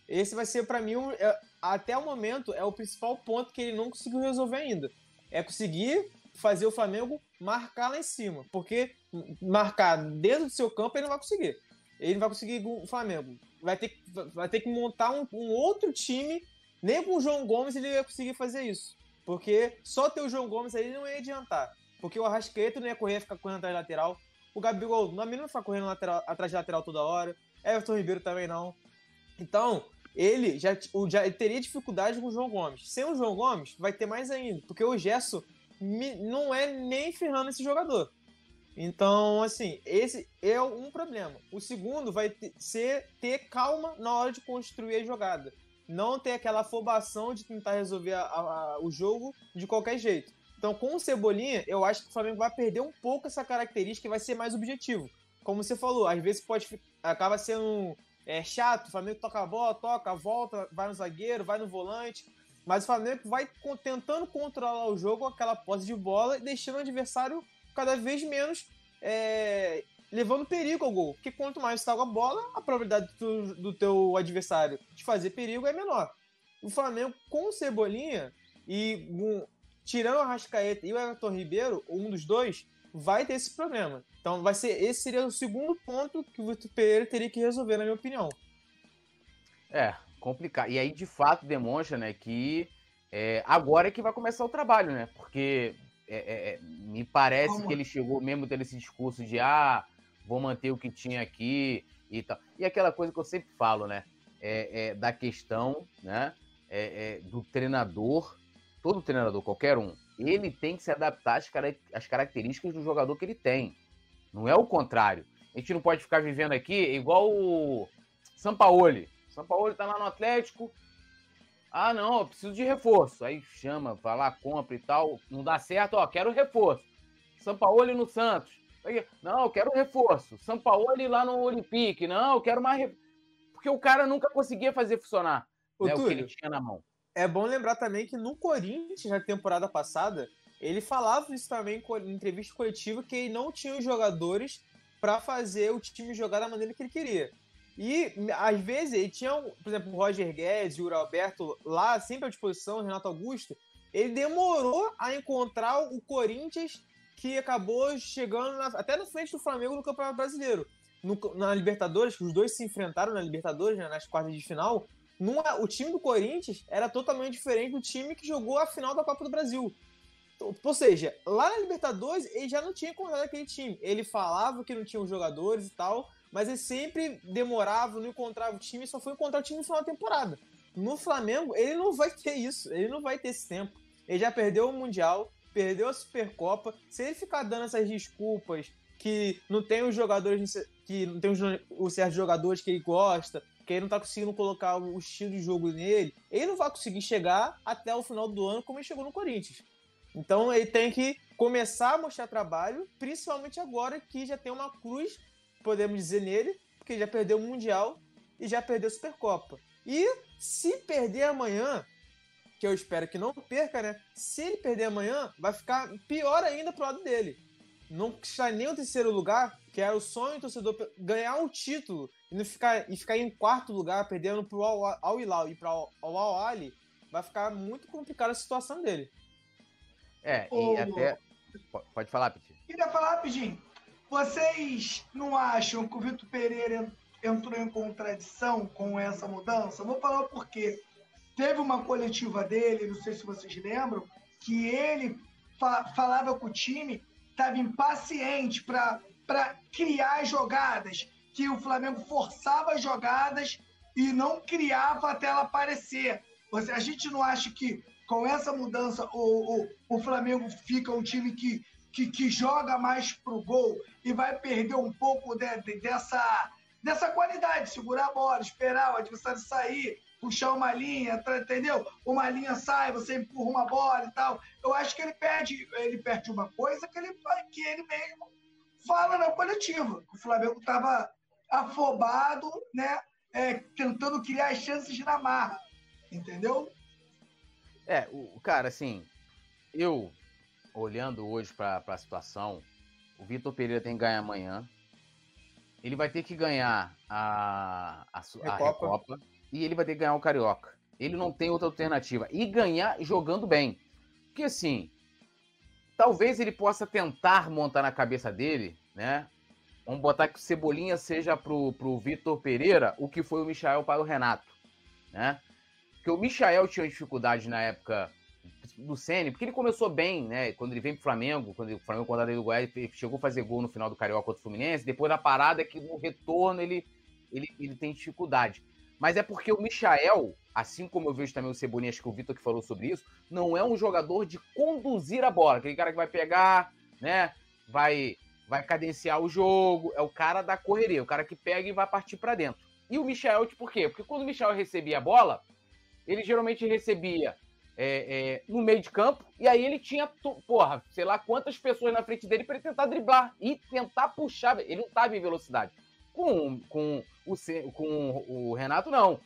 Esse vai ser, para mim, um, é, até o momento, é o principal ponto que ele não conseguiu resolver ainda. É conseguir fazer o Flamengo marcar lá em cima. Porque marcar dentro do seu campo ele não vai conseguir. Ele não vai conseguir o Flamengo. Vai ter, vai ter que montar um, um outro time. Nem com o João Gomes ele vai conseguir fazer isso. Porque só ter o João Gomes aí não ia adiantar. Porque o Arrascaeta não ia correr, ficar correndo atrás de lateral. O Gabigol, não não ficar correndo lateral, atrás de lateral toda hora. Everton Ribeiro também não. Então, ele já, já teria dificuldade com o João Gomes. Sem o João Gomes, vai ter mais ainda. Porque o Gesso não é nem ferrando esse jogador. Então, assim, esse é um problema. O segundo vai ter, ser ter calma na hora de construir a jogada não ter aquela afobação de tentar resolver a, a, o jogo de qualquer jeito. Então, com o Cebolinha, eu acho que o Flamengo vai perder um pouco essa característica e vai ser mais objetivo. Como você falou, às vezes pode acaba sendo é, chato, o Flamengo toca a bola, toca, volta, vai no zagueiro, vai no volante, mas o Flamengo vai tentando controlar o jogo, aquela posse de bola, deixando o adversário cada vez menos é, levando perigo ao gol. Porque quanto mais você tá com a bola, a probabilidade do, do teu adversário de fazer perigo é menor. O Flamengo com o Cebolinha e um, tirando o Arrascaeta e o Everton Ribeiro, um dos dois, vai ter esse problema. Então vai ser esse seria o segundo ponto que o Vitor Pereira teria que resolver, na minha opinião. É, complicado. E aí, de fato, demonstra né, que é, agora é que vai começar o trabalho, né? Porque é, é, é me parece Como? que ele chegou mesmo tendo esse discurso de ah, vou manter o que tinha aqui e tal. E aquela coisa que eu sempre falo, né? É, é da questão né? É, é do treinador, todo treinador, qualquer um, ele tem que se adaptar às, às características do jogador que ele tem. Não é o contrário. A gente não pode ficar vivendo aqui igual o Sampaoli. Sampaoli tá lá no Atlético. Ah, não, eu preciso de reforço. Aí chama, vai lá, compra e tal. Não dá certo, ó, quero reforço. Sampaoli no Santos. Não, eu quero reforço. São Paulo lá no Olympique. Não, eu quero mais. Porque o cara nunca conseguia fazer funcionar né, o que ele tinha na mão. É bom lembrar também que no Corinthians, na temporada passada, ele falava isso também em entrevista coletiva, que ele não tinha os jogadores para fazer o time jogar da maneira que ele queria. E, às vezes, ele tinha, por exemplo, o Roger Guedes o Alberto lá, sempre à disposição, o Renato Augusto. Ele demorou a encontrar o Corinthians que acabou chegando na, até na frente do Flamengo no Campeonato Brasileiro. No, na Libertadores, que os dois se enfrentaram na Libertadores, né, nas quartas de final, numa, o time do Corinthians era totalmente diferente do time que jogou a final da Copa do Brasil. Ou seja, lá na Libertadores ele já não tinha encontrado aquele time. Ele falava que não tinha os jogadores e tal, mas ele sempre demorava, não encontrava o time só foi encontrar o time no final da temporada. No Flamengo, ele não vai ter isso, ele não vai ter esse tempo. Ele já perdeu o Mundial, perdeu a Supercopa, se ele ficar dando essas desculpas que não tem os jogadores que não tem os certos jogadores que ele gosta, que ele não tá conseguindo colocar o estilo de jogo nele, ele não vai conseguir chegar até o final do ano como ele chegou no Corinthians. Então ele tem que começar a mostrar trabalho, principalmente agora que já tem uma cruz, podemos dizer nele, porque já perdeu o Mundial e já perdeu a Supercopa. E se perder amanhã, que eu espero que não perca, né? Se ele perder amanhã, vai ficar pior ainda pro lado dele. Não está nem o terceiro lugar, que era o sonho do torcedor ganhar um título e não ficar e ficar em quarto lugar, perdendo pro Al Hilal e para o Al Ali, vai ficar muito complicada a situação dele. É, e até pode falar, Piti. Queria falar rapidinho. Vocês não acham que o Vitor Pereira entrou em contradição com essa mudança? vou falar o porquê. Teve uma coletiva dele, não sei se vocês lembram, que ele fa falava com o time estava impaciente para criar jogadas, que o Flamengo forçava as jogadas e não criava até ela aparecer. Você, a gente não acha que com essa mudança o, o, o Flamengo fica um time que, que, que joga mais pro gol e vai perder um pouco de, de, dessa, dessa qualidade, segurar a bola, esperar o adversário sair, puxar uma linha, tá, entendeu? Uma linha sai, você empurra uma bola e tal. Eu acho que ele perde, ele perde uma coisa que ele, que ele mesmo fala na coletiva. O Flamengo estava afobado, né? É, tentando criar as chances na marra. Entendeu? É, o cara, assim, eu olhando hoje para a situação, o Vitor Pereira tem que ganhar amanhã. Ele vai ter que ganhar a, a, a Recopa. Recopa e ele vai ter que ganhar o Carioca. Ele não tem outra alternativa. E ganhar jogando bem. Porque assim, talvez ele possa tentar montar na cabeça dele, né? Vamos botar que o Cebolinha seja pro, pro Vitor Pereira o que foi o Michael para o Renato, né? Porque o Michael tinha dificuldade na época do Sene, porque ele começou bem, né? Quando ele vem pro Flamengo, quando o Flamengo contratou ele do Goiás, ele chegou a fazer gol no final do Carioca contra o Fluminense. Depois da parada é que no retorno ele, ele, ele tem dificuldade. Mas é porque o Michael, assim como eu vejo também o Cebolinha, acho que o Vitor que falou sobre isso, não é um jogador de conduzir a bola. Aquele cara que vai pegar, né? Vai, vai cadenciar o jogo. É o cara da correria, o cara que pega e vai partir para dentro. E o Michael, por quê? Porque quando o Michael recebia a bola, ele geralmente recebia é, é, no meio de campo, e aí ele tinha, porra, sei lá quantas pessoas na frente dele para ele tentar driblar e tentar puxar. Ele não estava em velocidade. Com, com, o, com o Renato, não.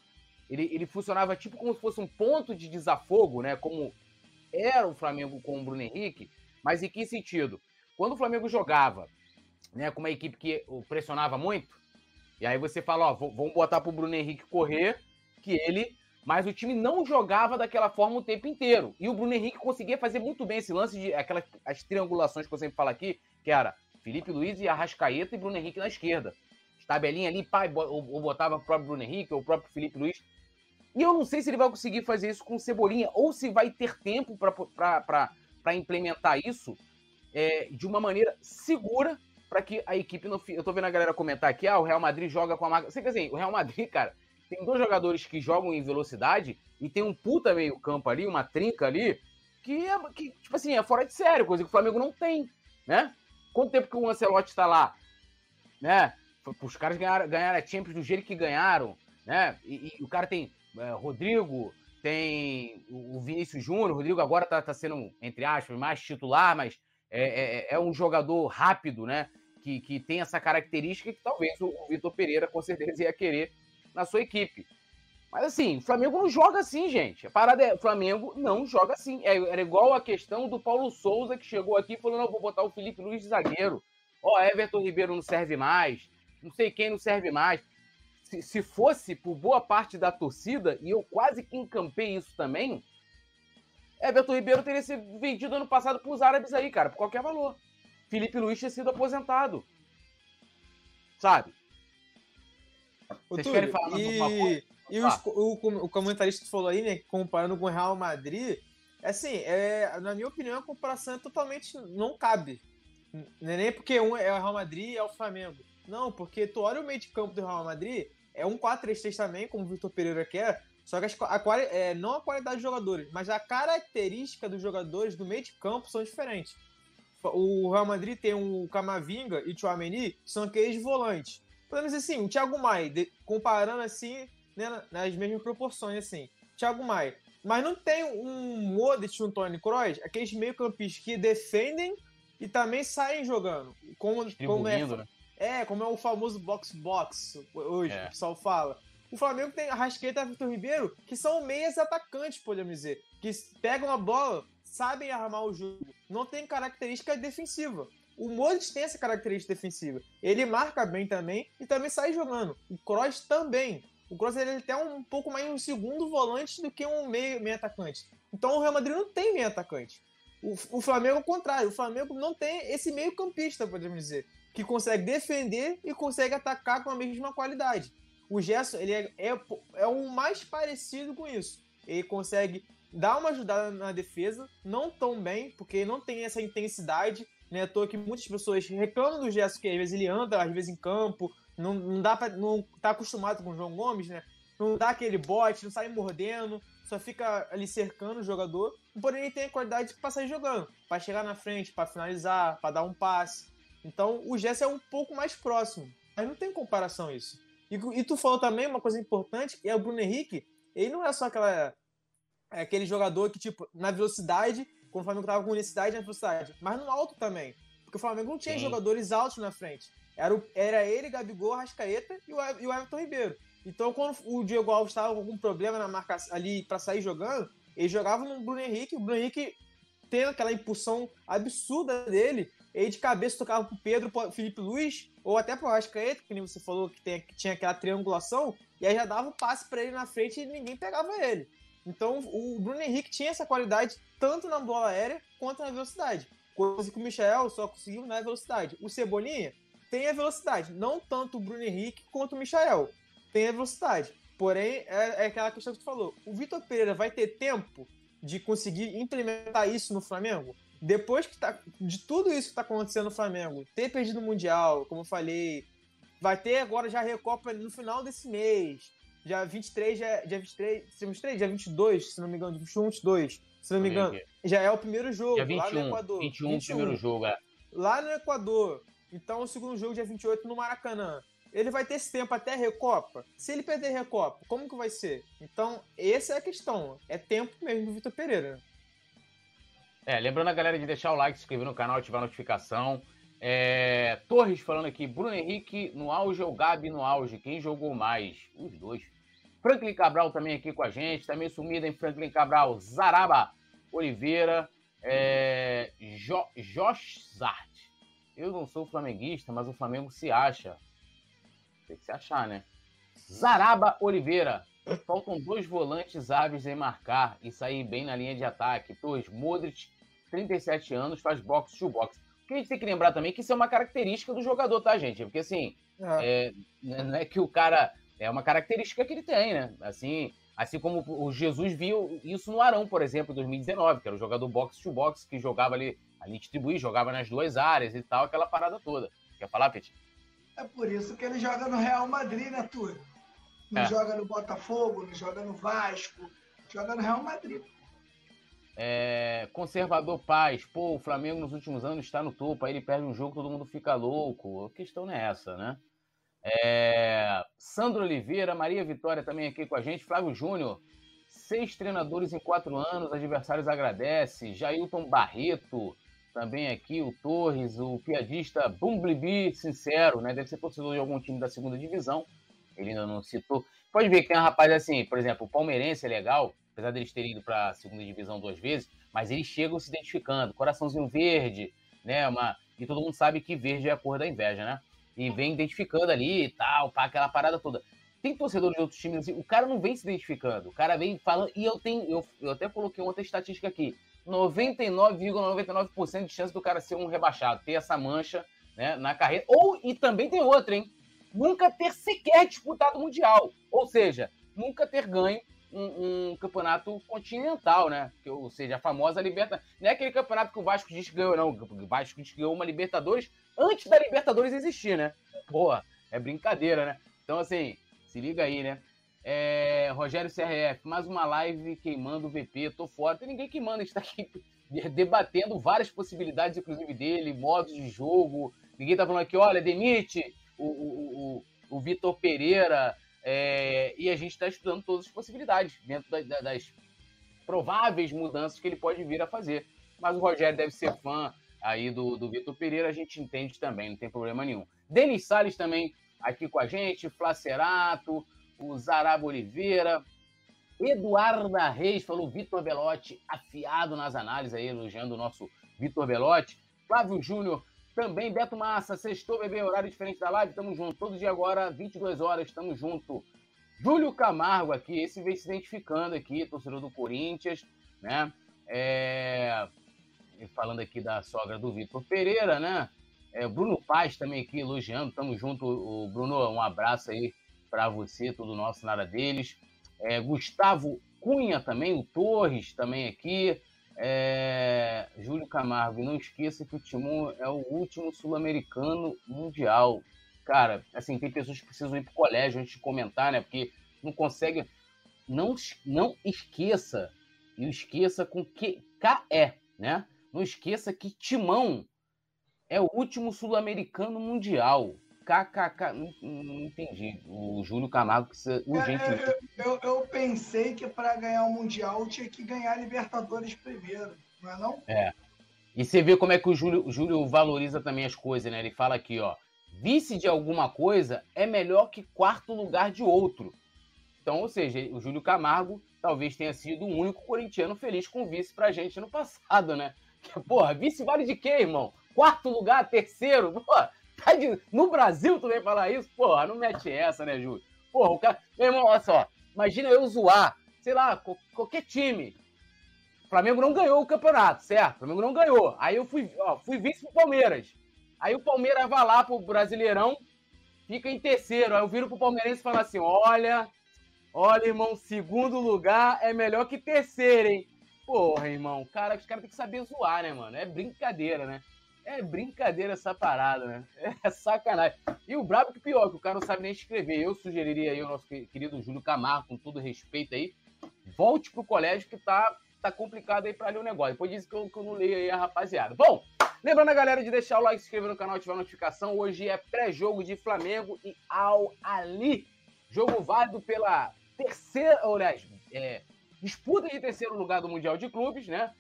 Ele, ele funcionava tipo como se fosse um ponto de desafogo, né? Como era o Flamengo com o Bruno Henrique, mas em que sentido? Quando o Flamengo jogava né, com uma equipe que pressionava muito, e aí você fala, ó, vamos botar pro Bruno Henrique correr, que ele. Mas o time não jogava daquela forma o tempo inteiro. E o Bruno Henrique conseguia fazer muito bem esse lance de aquelas as triangulações que eu sempre falo aqui, que era Felipe Luiz e Arrascaeta e Bruno Henrique na esquerda tabelinha ali, pai, ou botava o próprio Bruno Henrique ou o próprio Felipe Luiz. E eu não sei se ele vai conseguir fazer isso com o Cebolinha, ou se vai ter tempo para implementar isso é, de uma maneira segura para que a equipe não fique. Eu tô vendo a galera comentar aqui, ah, o Real Madrid joga com a marca. Sei que assim, o Real Madrid, cara, tem dois jogadores que jogam em velocidade e tem um puta meio campo ali, uma trinca ali, que, é, que tipo assim, é fora de sério, coisa que o Flamengo não tem, né? Quanto tempo que o Ancelotti está lá, né? os caras ganharam, ganharam a Champions do jeito que ganharam, né? E, e o cara tem é, Rodrigo, tem o Vinícius Júnior, o Rodrigo agora tá, tá sendo, entre aspas, mais titular, mas é, é, é, um jogador rápido, né? Que, que tem essa característica que talvez o Vitor Pereira com certeza ia querer na sua equipe. Mas assim, o Flamengo não joga assim, gente. A parada é, o Flamengo não joga assim. É, era igual a questão do Paulo Souza que chegou aqui e falou: não, vou botar o Felipe Luiz de zagueiro. Ó, oh, Everton Ribeiro não serve mais não sei quem não serve mais. Se, se fosse por boa parte da torcida, e eu quase que encampei isso também, Everton Ribeiro teria sido vendido ano passado para os árabes aí, cara, por qualquer valor. Felipe Luiz tinha sido aposentado. Sabe? Vocês Túlio, querem falar e, alguma coisa? E os, o, o comentarista que falou aí, né, comparando com o Real Madrid, assim, é, na minha opinião, a comparação é totalmente. não cabe. Não é nem porque um é o Real Madrid e é o Flamengo. Não, porque tu olha o meio de campo do Real Madrid, é um 4-3-3 também, como o Vitor Pereira quer, só que a, a, é, não a qualidade dos jogadores, mas a característica dos jogadores do meio de campo são diferentes. O Real Madrid tem o Camavinga e o Chouameni, que são aqueles volantes. podemos dizer assim, o Thiago Maia, de, comparando assim, né, nas mesmas proporções, assim. Thiago Maia. Mas não tem um Modric, um Tony Kroos, aqueles meio-campistas que defendem e também saem jogando. Como, como é, né? é, como é o famoso box-box hoje, é. o pessoal fala. O Flamengo tem Rasqueta e Vitor Ribeiro, que são meias atacantes, podemos dizer. Que pegam a bola, sabem armar o jogo. Não tem característica defensiva. O Modric tem essa característica defensiva. Ele marca bem também e também sai jogando. O Kroos também. O Kroos ele é até um pouco mais um segundo volante do que um meio, meio atacante. Então o Real Madrid não tem meio atacante. O, o Flamengo é o contrário. O Flamengo não tem esse meio campista, podemos dizer, que consegue defender e consegue atacar com a mesma qualidade. O Gerson ele é, é, é o mais parecido com isso. Ele consegue dar uma ajudada na defesa, não tão bem, porque não tem essa intensidade, né? À toa que muitas pessoas reclamam do Gerson, que às vezes ele anda, às vezes em campo, não, não dá pra, não tá acostumado com o João Gomes, né? Não dá aquele bote, não sai mordendo, só fica ali cercando o jogador. Porém, ele tem a qualidade para sair jogando, para chegar na frente, para finalizar, para dar um passe. Então, o Gerson é um pouco mais próximo, mas não tem comparação isso. E, e tu falou também uma coisa importante, que é o Bruno Henrique, ele não é só aquela, é aquele jogador que, tipo, na velocidade, quando o Flamengo tava com necessidade na velocidade, mas no alto também. Porque o Flamengo não tinha Sim. jogadores altos na frente. Era, o, era ele, Gabigol, Rascaeta e o, e o Everton Ribeiro. Então, quando o Diego Alves estava com algum problema na marca ali para sair jogando, ele jogava no Bruno Henrique. O Bruno Henrique, tendo aquela impulsão absurda dele, ele de cabeça tocava pro Pedro, pro Felipe Luiz, ou até pro Rascaeta, que nem você falou que, tem, que tinha aquela triangulação, e aí já dava o passe para ele na frente e ninguém pegava ele. Então, o Bruno Henrique tinha essa qualidade tanto na bola aérea quanto na velocidade. Coisa que o Michel só conseguiu na velocidade. O Cebolinha tem a velocidade. Não tanto o Bruno Henrique quanto o Michael. Tem a velocidade. Porém, é, é aquela questão que tu falou. O Vitor Pereira vai ter tempo de conseguir implementar isso no Flamengo? Depois que tá, de tudo isso que está acontecendo no Flamengo, ter perdido o Mundial, como eu falei, vai ter agora já a Recopa no final desse mês. Dia 23, já, dia 23, 23, dia 22, se não me engano, 21, 22, se não me engano, já é o primeiro jogo dia 21, lá no Equador. 21, 21 primeiro jogo, é. Lá no Equador. Então, o segundo jogo, dia 28, no Maracanã. Ele vai ter esse tempo até a Recopa? Se ele perder a Recopa, como que vai ser? Então, essa é a questão. É tempo mesmo do Vitor Pereira. É, lembrando a galera de deixar o like, se inscrever no canal, ativar a notificação. É, Torres falando aqui, Bruno Henrique no auge ou Gabi no auge? Quem jogou mais? Os dois. Franklin Cabral também aqui com a gente, também sumida em Franklin Cabral, Zaraba Oliveira, é, jo, Josh Zart. Eu não sou flamenguista, mas o Flamengo se acha. Tem que se achar, né? Zaraba Oliveira. Faltam dois volantes hábeis em marcar e sair bem na linha de ataque. Dois, Modric, 37 anos, faz box to box. O que a gente tem que lembrar também é que isso é uma característica do jogador, tá, gente? Porque assim, é. É, não é que o cara. É uma característica que ele tem, né? Assim, assim como o Jesus viu isso no Arão, por exemplo, em 2019, que era o jogador box to box que jogava ali ali distribuir, jogava nas duas áreas e tal, aquela parada toda. Quer falar, Petit? É por isso que ele joga no Real Madrid, né, Túlio? Não é. joga no Botafogo, não joga no Vasco, joga no Real Madrid. É, conservador Paz, pô, o Flamengo nos últimos anos está no topo, aí ele perde um jogo, todo mundo fica louco. A questão não é essa, né? É, Sandro Oliveira, Maria Vitória também aqui com a gente, Flávio Júnior, seis treinadores em quatro anos, adversários agradece, Jailton Barreto, também aqui o Torres, o piadista Bumblebee Sincero, né? Deve ser torcedor de algum time da segunda divisão. Ele ainda não citou. Pode ver que é um rapaz assim, por exemplo, o palmeirense é legal, apesar deles terem ido para a segunda divisão duas vezes, mas eles chegam se identificando. Coraçãozinho verde, né? Uma... E todo mundo sabe que verde é a cor da inveja, né? E vem identificando ali e tal, pá, aquela parada toda. Tem torcedores de outros times assim, o cara não vem se identificando, o cara vem falando. E eu tenho, eu, eu até coloquei outra estatística aqui. 99,99% ,99 de chance do cara ser um rebaixado, ter essa mancha né, na carreira. Ou, e também tem outra, hein? Nunca ter sequer disputado o Mundial. Ou seja, nunca ter ganho um, um, campeonato continental, né? Que, ou seja, a famosa Libertadores. Não é aquele campeonato que o Vasco diz que ganhou, não. O Vasco diz que ganhou uma Libertadores antes da Libertadores existir, né? Porra, é brincadeira, né? Então, assim, se liga aí, né? É, Rogério CRF, mais uma live queimando o VP, tô fora. Tem ninguém queimando, a gente tá aqui debatendo várias possibilidades, inclusive dele, modos de jogo. Ninguém tá falando aqui, olha, demite o, o, o Vitor Pereira, é, e a gente está estudando todas as possibilidades dentro da, da, das prováveis mudanças que ele pode vir a fazer. Mas o Rogério deve ser fã aí do, do Vitor Pereira, a gente entende também, não tem problema nenhum. Denis Salles também aqui com a gente, Flacerato, o Zaraba Oliveira, Eduarda Reis falou Vitor Belotti afiado nas análises aí, elogiando o nosso Vitor Belotti. Flávio Júnior também, Beto Massa, sextou, bebê, horário diferente da live, tamo junto. Todo dia agora, 22 horas, tamo junto. Júlio Camargo aqui, esse vem se identificando aqui, torcedor do Corinthians, né? É... Falando aqui da sogra do Vitor Pereira, né? É, Bruno Paz também aqui elogiando, tamo junto. O Bruno, um abraço aí para você, tudo nosso, nada deles. É, Gustavo Cunha também, o Torres também aqui. É, Júlio Camargo, não esqueça que o Timon é o último sul-americano mundial. Cara, assim, tem pessoas que precisam ir pro colégio antes de comentar, né? Porque não consegue. Não, não esqueça, e esqueça com que KE, né? Não esqueça que Timão é o último sul-americano mundial. KKK. Não, não, entendi. O Júlio Camargo precisa urgentemente. É, eu, eu, eu, pensei que para ganhar o Mundial tinha que ganhar a Libertadores primeiro, não é não? É. E você vê como é que o Júlio, o Júlio valoriza também as coisas, né? Ele fala aqui, ó. Vice de alguma coisa é melhor que quarto lugar de outro. Então, ou seja, o Júlio Camargo talvez tenha sido o único corintiano feliz com o vice pra gente no passado, né? Porra, vice vale de quê, irmão? Quarto lugar, terceiro? Porra, Tá de... No Brasil tu vem falar isso? Porra, não mete essa, né, Júlio? Porra, o cara. Meu irmão, olha só. Imagina eu zoar, sei lá, qualquer time. O Flamengo não ganhou o campeonato, certo? O Flamengo não ganhou. Aí eu fui, ó, fui vice pro Palmeiras. Aí o Palmeiras vai lá pro Brasileirão, fica em terceiro. Aí eu viro pro Palmeirense e falo assim: olha, olha, irmão, segundo lugar é melhor que terceiro, hein? Porra, irmão, cara, os caras têm que saber zoar, né, mano? É brincadeira, né? É brincadeira essa parada, né? É sacanagem. E o brabo que pior, que o cara não sabe nem escrever. Eu sugeriria aí o nosso querido Júlio Camargo, com todo respeito aí, volte pro colégio que tá, tá complicado aí pra ler o negócio. Depois disso que eu, que eu não leio aí a rapaziada. Bom, lembrando a galera de deixar o like, se inscrever no canal, ativar a notificação. Hoje é pré-jogo de Flamengo e Al Ali. Jogo válido pela terceira, aliás, é, disputa de terceiro lugar do Mundial de Clubes, né?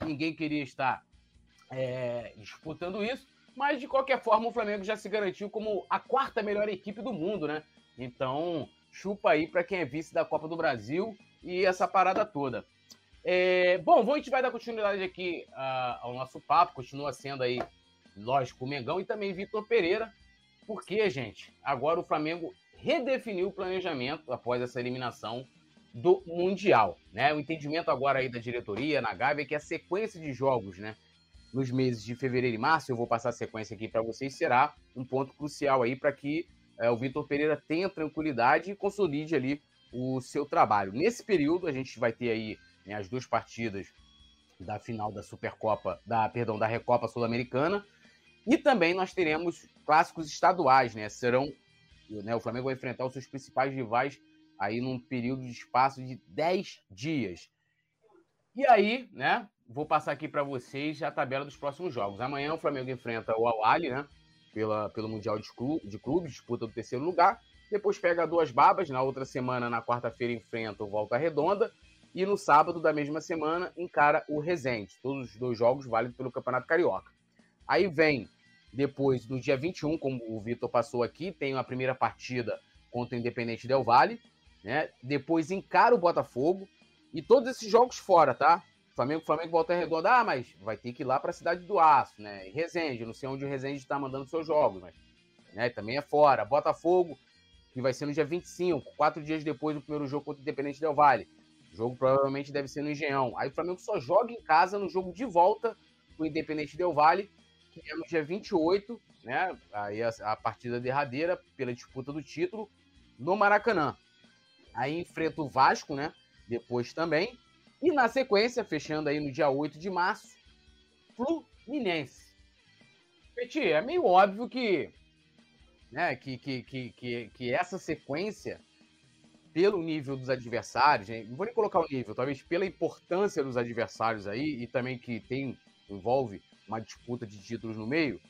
Ninguém queria estar é, disputando isso, mas de qualquer forma o Flamengo já se garantiu como a quarta melhor equipe do mundo, né? Então, chupa aí para quem é vice da Copa do Brasil e essa parada toda. É, bom, a gente vai dar continuidade aqui uh, ao nosso papo, continua sendo aí, lógico, o Mengão e também Vitor Pereira, porque, gente, agora o Flamengo redefiniu o planejamento após essa eliminação do Mundial, né? O entendimento agora aí da diretoria, na Gávea, é que a sequência de jogos, né? Nos meses de fevereiro e março, eu vou passar a sequência aqui para vocês, será um ponto crucial aí para que é, o Vitor Pereira tenha tranquilidade e consolide ali o seu trabalho. Nesse período, a gente vai ter aí né, as duas partidas da final da Supercopa, da, perdão, da Recopa Sul-Americana, e também nós teremos clássicos estaduais, né? Serão, né, o Flamengo vai enfrentar os seus principais rivais aí num período de espaço de 10 dias. E aí, né, vou passar aqui para vocês a tabela dos próximos jogos. Amanhã o Flamengo enfrenta o Al-Ali, né? Pela, pelo Mundial de, Clube, de Clubes, disputa do terceiro lugar. Depois pega duas babas. Na outra semana, na quarta-feira, enfrenta o Volta Redonda. E no sábado da mesma semana, encara o Resende. Todos os dois jogos válidos pelo Campeonato Carioca. Aí vem, depois, no dia 21, como o Vitor passou aqui, tem a primeira partida contra o Independente Del Vale. Né? Depois encara o Botafogo. E todos esses jogos fora, tá? Flamengo, Flamengo volta redonda, ah, mas vai ter que ir lá para a cidade do Aço, né? E Resende, não sei onde o Resende está mandando seus jogos, mas né, também é fora. Botafogo, que vai ser no dia 25, quatro dias depois do primeiro jogo contra o Independente Del Vale. O jogo provavelmente deve ser no Engenhão. Aí o Flamengo só joga em casa no jogo de volta com o Independente Del Vale, que é no dia 28, né? Aí a, a partida derradeira pela disputa do título no Maracanã. Aí enfrenta o Vasco, né? Depois também. E na sequência, fechando aí no dia 8 de março, Fluminense. Peti, é meio óbvio que, né, que, que, que, que, essa sequência, pelo nível dos adversários, não vou nem colocar o nível, talvez pela importância dos adversários aí, e também que tem, envolve uma disputa de títulos no meio,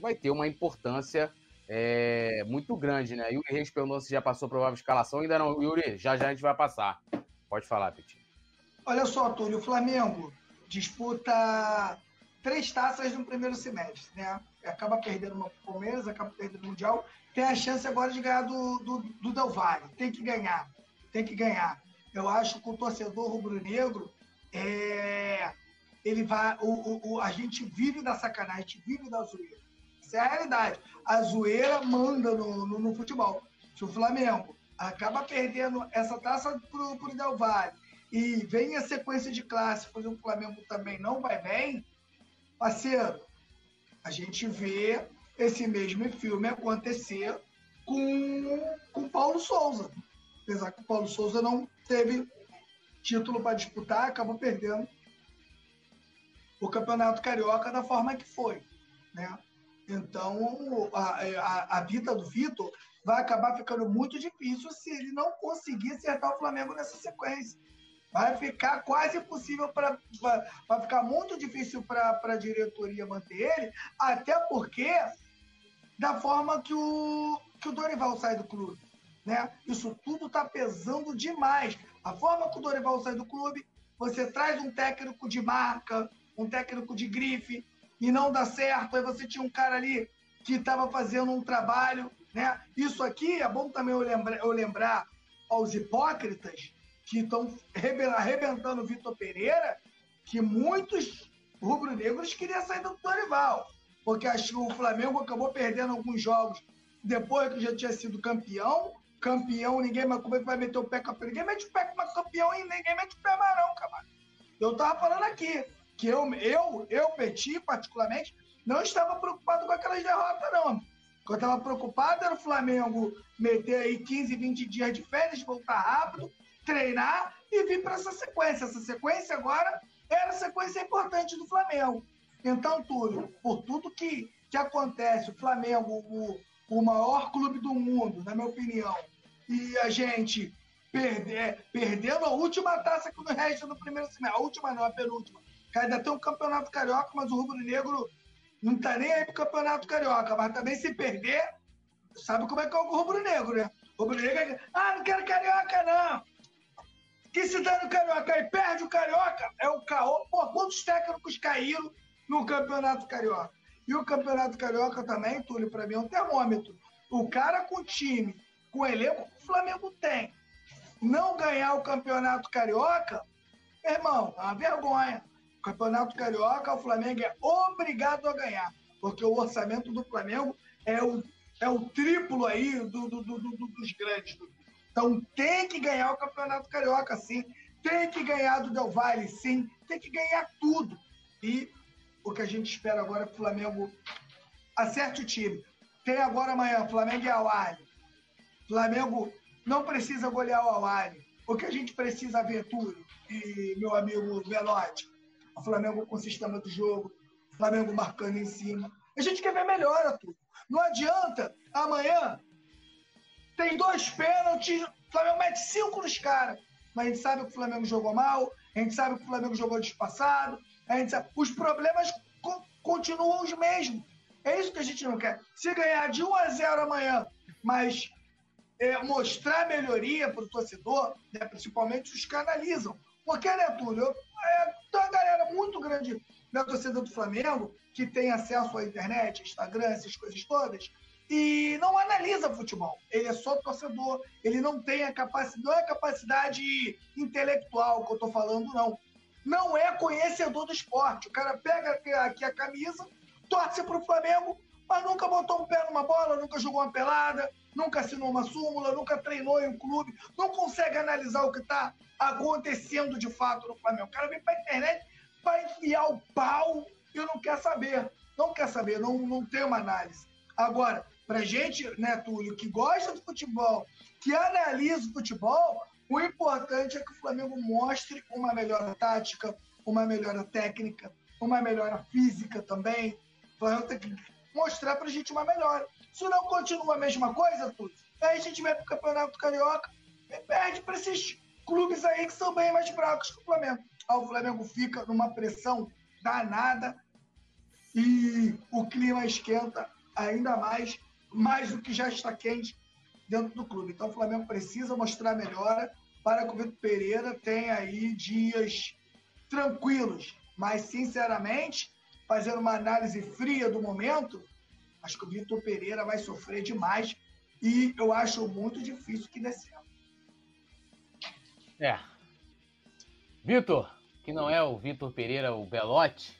vai ter uma importância é, muito grande, né? Yuri Reis perguntou se já passou a provável escalação. Ainda não, Yuri, já já a gente vai passar. Pode falar, Petit. Olha só, Túlio, o Flamengo disputa três taças no primeiro semestre, né? Acaba perdendo uma Palmeiras, acaba perdendo o Mundial. Tem a chance agora de ganhar do, do, do Del Valle. Tem que ganhar. Tem que ganhar. Eu acho que o torcedor rubro-negro é, ele vai. O, o, a gente vive da sacanagem, a gente vive da zoeira. Essa é a realidade. A zoeira manda no, no, no futebol. Se o Flamengo acaba perdendo essa taça pro, pro Del Valle e vem a sequência de por exemplo, o Flamengo também não vai bem, parceiro, a gente vê esse mesmo filme acontecer com o Paulo Souza. Apesar que o Paulo Souza não teve título para disputar, acabou perdendo o Campeonato Carioca da forma que foi. Né? Então, a, a, a vida do Vitor vai acabar ficando muito difícil se ele não conseguir acertar o Flamengo nessa sequência. Vai ficar quase impossível para. Vai ficar muito difícil para a diretoria manter ele, até porque da forma que o, que o Dorival sai do clube. Né? Isso tudo está pesando demais. A forma que o Dorival sai do clube, você traz um técnico de marca, um técnico de grife, e não dá certo. Aí você tinha um cara ali que estava fazendo um trabalho. Né? Isso aqui é bom também eu lembrar, eu lembrar aos hipócritas que estão arrebentando o Vitor Pereira, que muitos rubro-negros queriam sair do Dorival, porque o Flamengo acabou perdendo alguns jogos depois que já tinha sido campeão. Campeão, ninguém mais como é que vai meter o pé com Ninguém mete o pé com campeão e ninguém mete o pé não, cara. Eu tava falando aqui que eu, eu, eu, Petit, particularmente, não estava preocupado com aquelas derrotas, não. O eu estava preocupado era o Flamengo meter aí 15, 20 dias de férias, voltar rápido, treinar e vir para essa sequência. Essa sequência agora era a sequência importante do Flamengo. Então, Túlio, por tudo que, que acontece, o Flamengo, o, o maior clube do mundo, na minha opinião, e a gente perder, perdendo a última taça que no resto do primeiro semestre, a última não, a penúltima, ainda tem um campeonato carioca, mas o Rubro Negro não tá nem aí pro campeonato carioca. Mas também se perder, sabe como é que é o Rubro Negro, né? O Rubro Negro é, ah, não quero carioca, não. Que se dá no carioca e perde o carioca, é o caô. Pô, quantos técnicos caíram no campeonato carioca? E o campeonato carioca também, Túlio, para mim é um termômetro. O cara com time, com o elenco que o Flamengo tem, não ganhar o campeonato carioca, irmão, é uma vergonha. Campeonato Carioca, o Flamengo é obrigado a ganhar, porque o orçamento do Flamengo é o, é o triplo aí do, do, do, do dos grandes. Então tem que ganhar o Campeonato Carioca, sim. Tem que ganhar do Del Valle, sim. Tem que ganhar tudo. E o que a gente espera agora é que o Flamengo acerte o time. Tem agora amanhã Flamengo e Awali. Flamengo não precisa golear o Awali. O que a gente precisa ver, Túlio e meu amigo Velotti, o Flamengo com o sistema do jogo, o Flamengo marcando em cima. A gente quer ver melhora, tudo. Não adianta amanhã tem dois pênaltis, o Flamengo mete cinco nos caras. Mas a gente sabe que o Flamengo jogou mal, a gente sabe que o Flamengo jogou despassado, a gente sabe. Os problemas co continuam os mesmos. É isso que a gente não quer. Se ganhar de 1 a 0 amanhã, mas é, mostrar melhoria para o torcedor, né, principalmente os que analisam. Porque, né, Túlio, é, tem uma galera muito grande da torcida do Flamengo que tem acesso à internet, Instagram, essas coisas todas, e não analisa futebol. Ele é só torcedor, ele não tem a capacidade, não é capacidade intelectual que eu estou falando, não. Não é conhecedor do esporte. O cara pega aqui a camisa, torce para o Flamengo, mas nunca botou um pé numa bola, nunca jogou uma pelada, nunca assinou uma súmula, nunca treinou em um clube, não consegue analisar o que está acontecendo de fato no Flamengo. O cara vem para a internet para enfiar o pau e não quer saber. Não quer saber, não, não tem uma análise. Agora, para gente, né, Túlio, que gosta do futebol, que analisa o futebol, o importante é que o Flamengo mostre uma melhora tática, uma melhora técnica, uma melhora física também. O Flamengo tem que mostrar para a gente uma melhora. Se não continua a mesma coisa, Túlio, aí a gente vai para o Campeonato Carioca e perde para esses clubes aí que são bem mais fracos que o Flamengo. Aí o Flamengo fica numa pressão danada e o clima esquenta ainda mais mais do que já está quente dentro do clube. Então o Flamengo precisa mostrar melhora para que o Vitor Pereira tenha aí dias tranquilos. Mas, sinceramente, fazendo uma análise fria do momento, acho que o Vitor Pereira vai sofrer demais e eu acho muito difícil que dê certo. É. Vitor, que não é o Vitor Pereira, o Belote.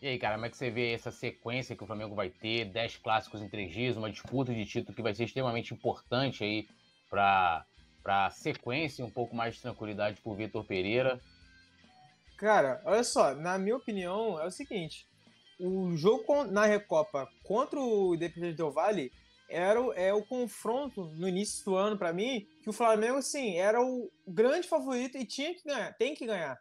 E aí, cara, como é que você vê essa sequência que o Flamengo vai ter? 10 clássicos em três dias, uma disputa de título que vai ser extremamente importante aí para a sequência um pouco mais de tranquilidade para o Vitor Pereira. Cara, olha só, na minha opinião é o seguinte: o jogo na Recopa contra o Independente Del Vale era o, é o confronto no início do ano para mim que o Flamengo sim era o grande favorito e tinha que ganhar, tem que ganhar.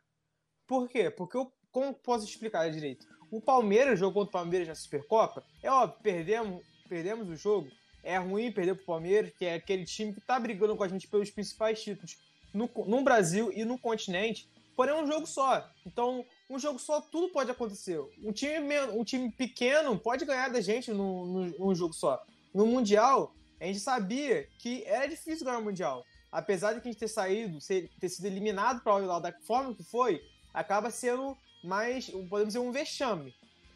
Por quê? Porque eu como posso explicar direito? O Palmeiras jogou contra o Palmeiras na Supercopa. É óbvio, perdemos, perdemos o jogo. É ruim perder pro Palmeiras, que é aquele time que tá brigando com a gente pelos principais títulos no, no Brasil e no continente. Porém, é um jogo só. Então, um jogo só, tudo pode acontecer. Um time, um time pequeno pode ganhar da gente no, num jogo só. No Mundial, a gente sabia que era difícil ganhar o Mundial. Apesar de que a gente ter saído, ter sido eliminado para o da forma que foi, acaba sendo mais, podemos dizer, um vexame.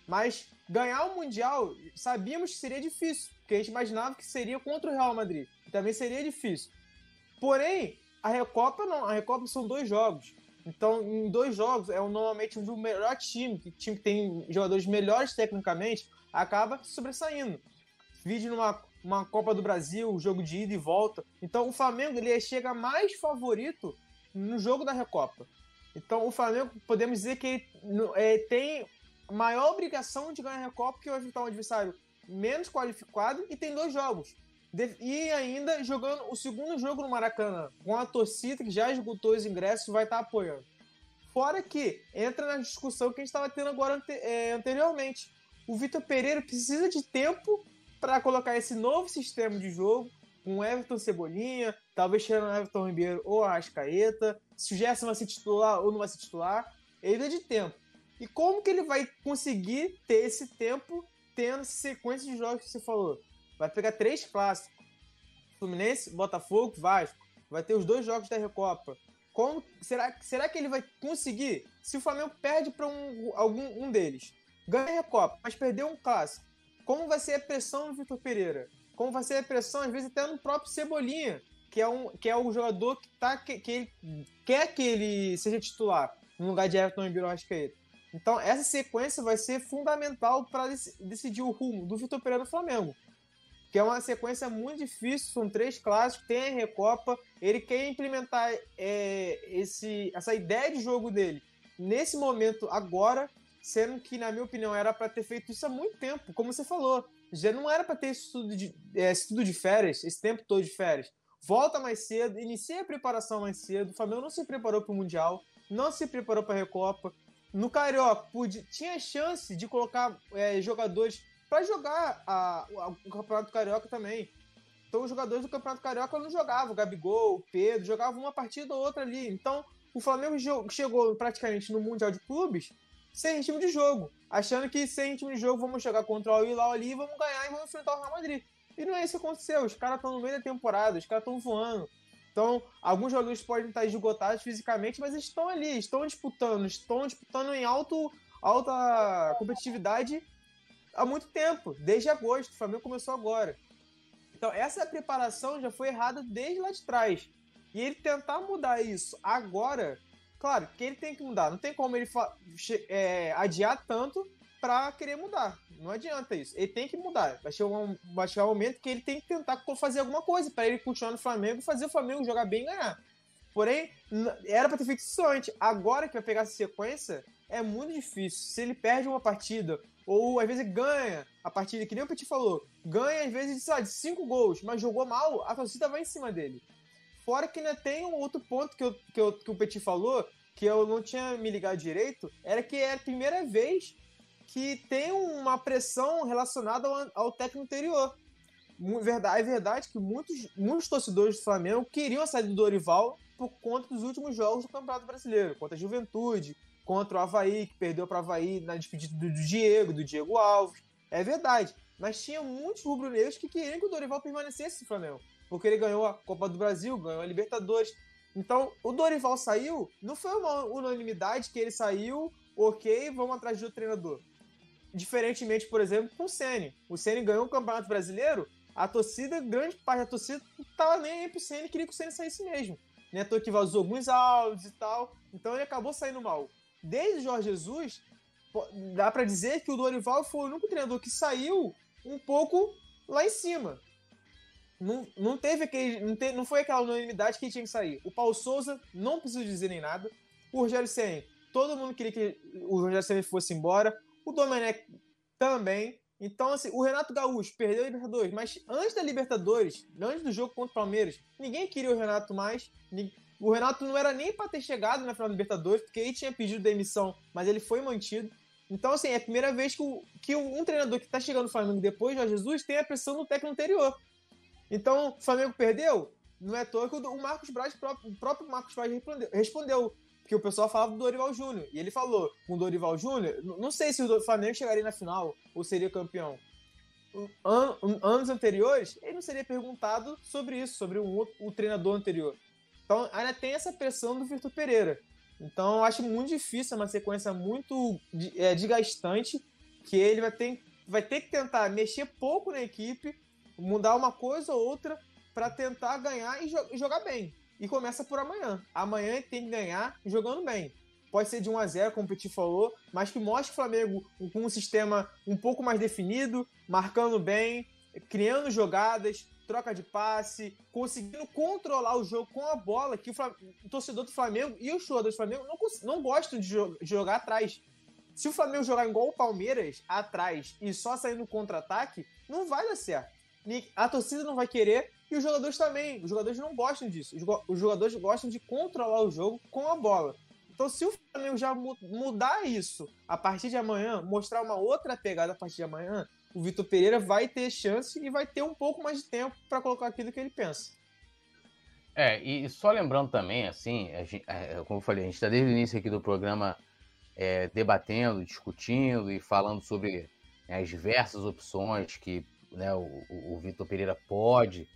Mas ganhar o Mundial, sabíamos que seria difícil, porque a gente imaginava que seria contra o Real Madrid. Também seria difícil. Porém, a Recopa não. A Recopa são dois jogos. Então, em dois jogos, é normalmente o melhor time, que time que tem jogadores melhores tecnicamente, acaba sobressaindo. Vídeo numa uma Copa do Brasil, jogo de ida e volta. Então, o Flamengo ele chega mais favorito no jogo da Recopa. Então, o Flamengo, podemos dizer que ele é, tem maior obrigação de ganhar a Recopa, porque vai enfrentar um adversário menos qualificado e tem dois jogos. E ainda jogando o segundo jogo no Maracanã, com a torcida que já esgotou os ingressos vai estar apoiando. Fora que entra na discussão que a gente estava tendo agora ante é, anteriormente. O Vitor Pereira precisa de tempo para colocar esse novo sistema de jogo com Everton Cebolinha, talvez tirando Everton Ribeiro ou Arrascaeta, se o Gerson vai ser titular ou não vai ser titular, ele precisa de tempo. E como que ele vai conseguir ter esse tempo tendo sequência de jogos que você falou? Vai pegar três clássicos. Fluminense, Botafogo, Vasco. Vai ter os dois jogos da Recopa. Como será, será que ele vai conseguir? Se o Flamengo perde para um, algum um deles, ganha a Recopa, mas perdeu um clássico, como vai ser a pressão no Vitor Pereira? Como vai ser a pressão, às vezes, até no próprio Cebolinha, que é, um, que é o jogador que, tá, que, que ele quer que ele seja titular no lugar de Everton Ribeiro Arrascaeta. Então, essa sequência vai ser fundamental para decidir o rumo do Vitor Pereira no Flamengo que é uma sequência muito difícil, são três clássicos, tem a Recopa, ele quer implementar é, esse, essa ideia de jogo dele nesse momento agora, sendo que, na minha opinião, era para ter feito isso há muito tempo, como você falou, já não era para ter esse estudo, de, é, estudo de férias, esse tempo todo de férias. Volta mais cedo, inicia a preparação mais cedo, o Flamengo não se preparou para o Mundial, não se preparou para a Recopa, no Carioca, tinha chance de colocar é, jogadores para jogar a, a, o Campeonato Carioca também. Então os jogadores do Campeonato Carioca não jogavam, o Gabigol, o Pedro, jogavam uma partida ou outra ali. Então o Flamengo chegou praticamente no Mundial de Clubes sem ritmo de jogo, achando que sem ritmo de jogo vamos jogar contra o Hilal ali, vamos ganhar e vamos enfrentar o Real Madrid. E não é isso que aconteceu, os caras estão no meio da temporada, os caras estão voando. Então, alguns jogadores podem estar esgotados fisicamente, mas estão ali, estão disputando, estão disputando em alto, alta competitividade há muito tempo, desde agosto. O Flamengo começou agora. Então, essa preparação já foi errada desde lá de trás. E ele tentar mudar isso agora, claro que ele tem que mudar. Não tem como ele é, adiar tanto para querer mudar. Não adianta isso. Ele tem que mudar. Vai chegar um, vai chegar um momento que ele tem que tentar fazer alguma coisa para ele continuar no Flamengo fazer o Flamengo jogar bem e ganhar. Porém, era para ter feito isso antes. Agora que vai pegar essa sequência, é muito difícil. Se ele perde uma partida ou às vezes ganha a partida, que nem o Petit falou, ganha às vezes sei lá, de cinco gols, mas jogou mal, a torcida vai em cima dele. Fora que ainda tem um outro ponto que, eu, que, eu, que o Petit falou, que eu não tinha me ligado direito, era que é a primeira vez que tem uma pressão relacionada ao, ao técnico anterior. É verdade que muitos, muitos torcedores do Flamengo queriam sair do Dorival por conta dos últimos jogos do Campeonato Brasileiro, contra a Juventude, contra o Havaí, que perdeu para o Havaí na despedida do Diego, do Diego Alves. É verdade. mas tinha muitos rubro-negros que queriam que o Dorival permanecesse no Flamengo. Porque ele ganhou a Copa do Brasil, ganhou a Libertadores. Então, o Dorival saiu, não foi uma unanimidade que ele saiu, ok, vamos atrás de outro treinador. Diferentemente, por exemplo, com o Ceni. O Ceni ganhou o Campeonato Brasileiro, a torcida, grande parte da torcida, não tava nem aí pro Ceni, queria que o Ceni saísse mesmo. Neto que vazou alguns áudios e tal, então ele acabou saindo mal. Desde Jorge Jesus, dá para dizer que o Dorival foi o único treinador que saiu um pouco lá em cima. Não, não teve aquele. Não, te, não foi aquela unanimidade que tinha que sair. O Paulo Souza, não preciso dizer nem nada. O Rogério Senna, todo mundo queria que o Rogério Senna fosse embora. O Domenech também. Então, assim, o Renato Gaúcho perdeu a Libertadores, mas antes da Libertadores, antes do jogo contra o Palmeiras, ninguém queria o Renato mais. O Renato não era nem para ter chegado na final da Libertadores, porque ele tinha pedido demissão, mas ele foi mantido. Então, assim, é a primeira vez que, o, que um treinador que está chegando no Flamengo depois de Jesus tem a pressão do técnico anterior. Então, o Flamengo perdeu? Não é à toa que o Marcos Braz, o próprio Marcos Braz respondeu, respondeu porque o pessoal falava do Dorival Júnior. E ele falou, com o Dorival Júnior, não sei se o Flamengo chegaria na final ou seria campeão. An anos anteriores, ele não seria perguntado sobre isso, sobre o, o treinador anterior. Então, ainda tem essa pressão do Vitor Pereira. Então, eu acho muito difícil, é uma sequência muito é, desgastante, que ele vai ter, vai ter que tentar mexer pouco na equipe, mudar uma coisa ou outra para tentar ganhar e, jo e, jogar bem. E começa por amanhã. Amanhã tem que ganhar jogando bem. Pode ser de 1 a 0 como o Petit falou, mas que mostre o Flamengo com um sistema um pouco mais definido, marcando bem, criando jogadas, troca de passe, conseguindo controlar o jogo com a bola, que o, o torcedor do Flamengo e os jogadores do Flamengo não, não gostam de, jo de jogar atrás. Se o Flamengo jogar igual o Palmeiras, atrás, e só sair no contra-ataque, não vai dar certo. A torcida não vai querer e os jogadores também. Os jogadores não gostam disso. Os jogadores gostam de controlar o jogo com a bola. Então, se o Flamengo já mudar isso a partir de amanhã, mostrar uma outra pegada a partir de amanhã, o Vitor Pereira vai ter chance e vai ter um pouco mais de tempo para colocar aquilo que ele pensa. É, e só lembrando também, assim, gente, é, como eu falei, a gente está desde o início aqui do programa é, debatendo, discutindo e falando sobre né, as diversas opções que né, o, o Vitor Pereira pode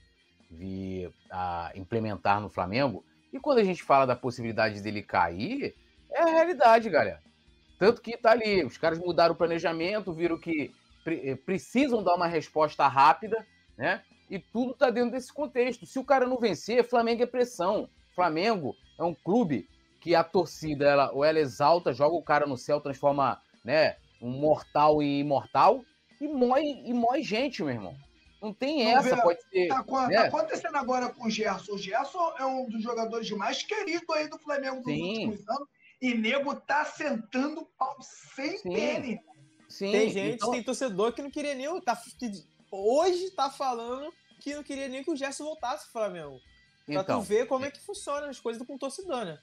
vir a implementar no Flamengo. E quando a gente fala da possibilidade dele cair, é a realidade, galera. Tanto que tá ali, os caras mudaram o planejamento, viram que pre precisam dar uma resposta rápida, né? E tudo tá dentro desse contexto. Se o cara não vencer, Flamengo é pressão. Flamengo é um clube que a torcida, ela, ou ela exalta, joga o cara no céu, transforma, né, um mortal em imortal e mói, e mói gente, meu irmão. Não tem essa, pode ser. Tá, né? tá, acontecendo agora com o Gerson. O Gerson é um dos jogadores mais queridos aí do Flamengo nos Sim. últimos anos. E nego tá sentando pau sem Sim. Sim. Tem gente, então... tem torcedor que não queria nem. Tá, que hoje tá falando que não queria nem que o Gerson voltasse pro Flamengo. Pra então, tu ver como é que funciona as coisas com o torcedor, né?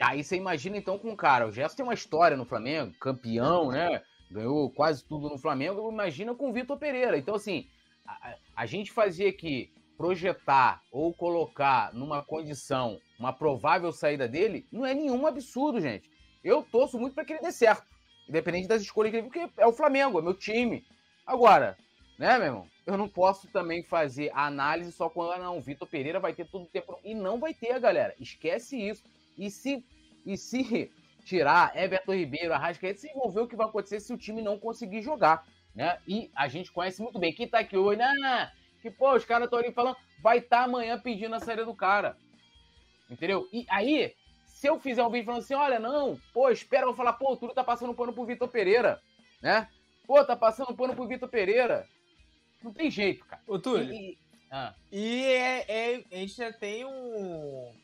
Aí você imagina então com o cara. O Gerson tem uma história no Flamengo, campeão, né? Ganhou quase tudo no Flamengo. Imagina com o Vitor Pereira. Então, assim, a, a gente fazia que projetar ou colocar numa condição uma provável saída dele não é nenhum absurdo, gente. Eu torço muito para que ele dê certo, independente das escolhas que ele, porque é o Flamengo, é meu time. Agora, né, meu irmão? Eu não posso também fazer análise só quando ah, não, Vitor Pereira vai ter todo o tempo e não vai ter, galera. Esquece isso. E se e se tirar Everton Ribeiro, Arrascaeta, se envolver o que vai acontecer se o time não conseguir jogar né? E a gente conhece muito bem. Quem tá aqui hoje, né? Que, pô, os caras estão ali falando, vai estar tá amanhã pedindo a saída do cara. Entendeu? E aí, se eu fizer um vídeo falando assim, olha, não, pô, espera, eu vou falar, pô, o Túlio tá passando pano pro Vitor Pereira, né? Pô, tá passando pano pro Vitor Pereira. Não tem jeito, cara. Ô, Túlio. E, ah. e é, é, a gente já tem um,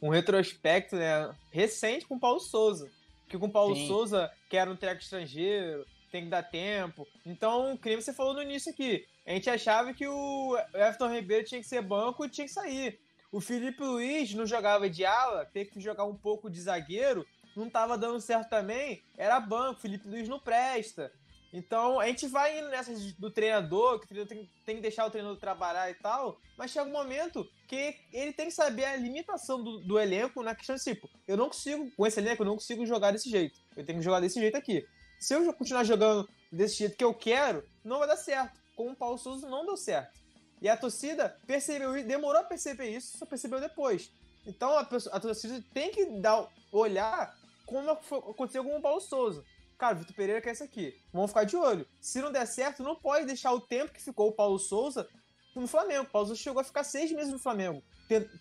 um retrospecto né, recente com o Paulo Souza. Que com o Paulo Sim. Souza, que era um treco estrangeiro, tem que dar tempo. Então, que nem você falou no início aqui, a gente achava que o Everton Ribeiro tinha que ser banco e tinha que sair. O Felipe Luiz não jogava de ala, teve que jogar um pouco de zagueiro, não estava dando certo também, era banco, Felipe Luiz não presta. Então, a gente vai indo nessa do treinador, que o treinador tem, tem, que deixar o treinador trabalhar e tal, mas chega um momento que ele tem que saber a limitação do, do elenco na questão de tipo, eu não consigo, com esse elenco, eu não consigo jogar desse jeito. Eu tenho que jogar desse jeito aqui se eu continuar jogando desse jeito que eu quero, não vai dar certo. com o Paulo Souza não deu certo. E a torcida percebeu, demorou a perceber isso, só percebeu depois. Então a, pessoa, a torcida tem que dar, olhar como aconteceu com o Paulo Souza. Cara, o Vitor Pereira quer isso aqui. Vamos ficar de olho. Se não der certo, não pode deixar o tempo que ficou o Paulo Souza no Flamengo. O Paulo Souza chegou a ficar seis meses no Flamengo.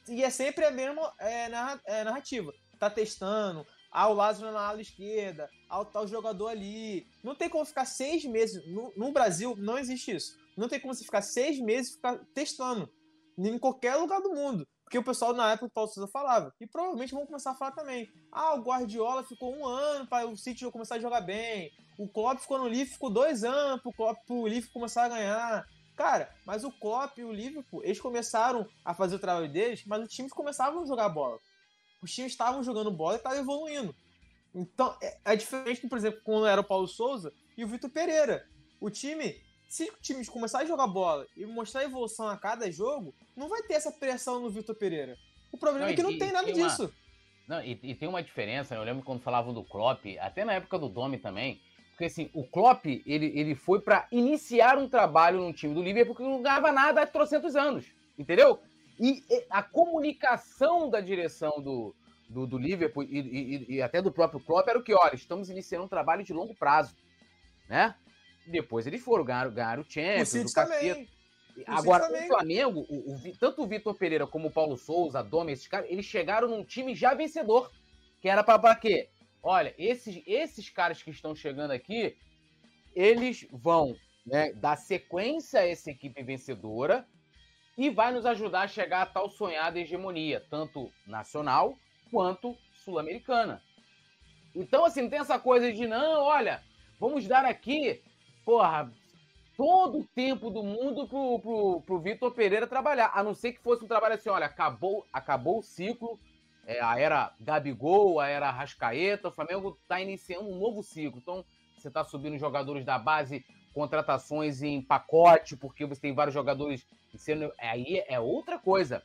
E é sempre a mesma é, é narrativa. Tá testando, ah, o Lázaro na ala esquerda, ah, o tal jogador ali. Não tem como ficar seis meses. No, no Brasil, não existe isso. Não tem como você ficar seis meses ficar testando em qualquer lugar do mundo. Porque o pessoal na época do Paulo Souza falava. E provavelmente vão começar a falar também. Ah, o Guardiola ficou um ano para o City começar a jogar bem. O Klopp ficou no Liverpool, ficou dois anos para o Liverpool começar a ganhar. Cara, mas o Klopp e o Liverpool, eles começaram a fazer o trabalho deles, mas os times começavam a jogar bola. Os times estavam jogando bola e estavam evoluindo. Então, é, é diferente, por exemplo, quando era o Paulo Souza e o Vitor Pereira. O time se o time começar a jogar bola e mostrar evolução a cada jogo, não vai ter essa pressão no Vitor Pereira. O problema não, é que não tem nada tem disso. Uma... Não, e, e, tem uma diferença, né? eu lembro quando falavam do Klopp, até na época do Domi também, porque assim, o Klopp, ele, ele foi para iniciar um trabalho no time do Liverpool porque não ganhava nada há trocentos anos, entendeu? E a comunicação da direção do, do, do Liverpool e, e, e, até do próprio Klopp era o que, olha, estamos iniciando um trabalho de longo prazo, né? Depois eles foram, ganharam, ganharam o Champions, o, o. Agora, o Flamengo, o, o, tanto o Vitor Pereira como o Paulo Souza, a Doma, esses caras, eles chegaram num time já vencedor. Que era pra, quê? Olha, esses, esses caras que estão chegando aqui, eles vão né, dar sequência a essa equipe vencedora e vai nos ajudar a chegar a tal sonhada hegemonia, tanto nacional quanto sul-americana. Então, assim, não tem essa coisa de, não, olha, vamos dar aqui porra, todo o tempo do mundo pro, pro, pro Vitor Pereira trabalhar. A não ser que fosse um trabalho assim, olha, acabou, acabou o ciclo, é, a era Gabigol, a era Rascaeta, o Flamengo está iniciando um novo ciclo. Então, você está subindo jogadores da base, contratações em pacote, porque você tem vários jogadores sendo. Aí é outra coisa.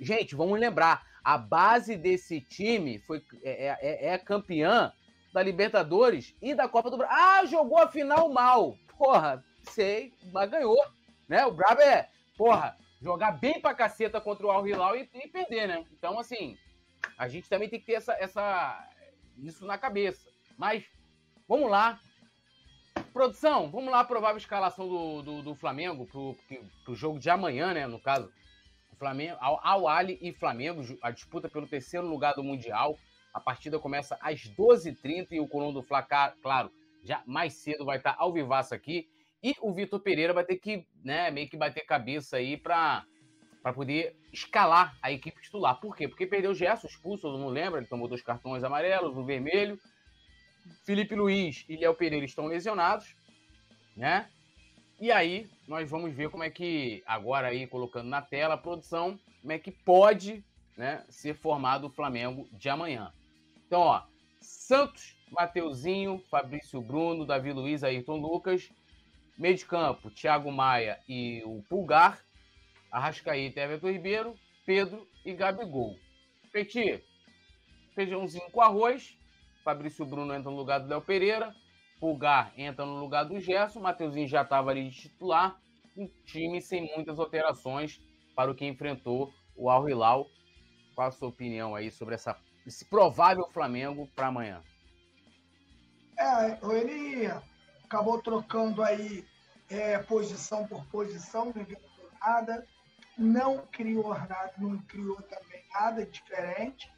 Gente, vamos lembrar, a base desse time foi, é, é, é, campeã da Libertadores e da Copa do Brasil. Ah, jogou a final mal. Porra, sei, mas ganhou. Né? O brabo é, porra, jogar bem pra caceta contra o Al Hilal e, e, perder, né? Então, assim, a gente também tem que ter essa, essa, isso na cabeça. Mas, vamos lá. Produção, vamos lá provável escalação do, do, do Flamengo pro, pro jogo de amanhã, né? No caso, Flamengo, Al, Al Ali e Flamengo, a disputa pelo terceiro lugar do Mundial. A partida começa às 12h30 e o Colombo do Fla, claro, já mais cedo vai estar ao vivaço aqui. E o Vitor Pereira vai ter que, né, meio que bater cabeça aí para para poder escalar a equipe titular. Por quê? Porque perdeu o Gerson expulso, todo mundo lembra, ele tomou dois cartões amarelos, um vermelho. Felipe Luiz e Léo Pereira estão lesionados, né? E aí nós vamos ver como é que, agora aí colocando na tela a produção, como é que pode né, ser formado o Flamengo de amanhã. Então, ó, Santos, Mateuzinho, Fabrício Bruno, Davi Luiz, Ayrton Lucas. Meio de campo, Thiago Maia e o Pulgar. Arrascaíta, Everton Ribeiro, Pedro e Gabigol. Petit, feijãozinho com arroz. Fabrício Bruno entra no lugar do Léo Pereira. Pulgar entra no lugar do Gerson. Mateuzinho já estava ali de titular. Um time sem muitas alterações para o que enfrentou o Al Hilal. Qual a sua opinião aí sobre essa esse provável Flamengo para amanhã? É, ele acabou trocando aí é, posição por posição, não inventou nada, não criou nada, não criou também nada diferente,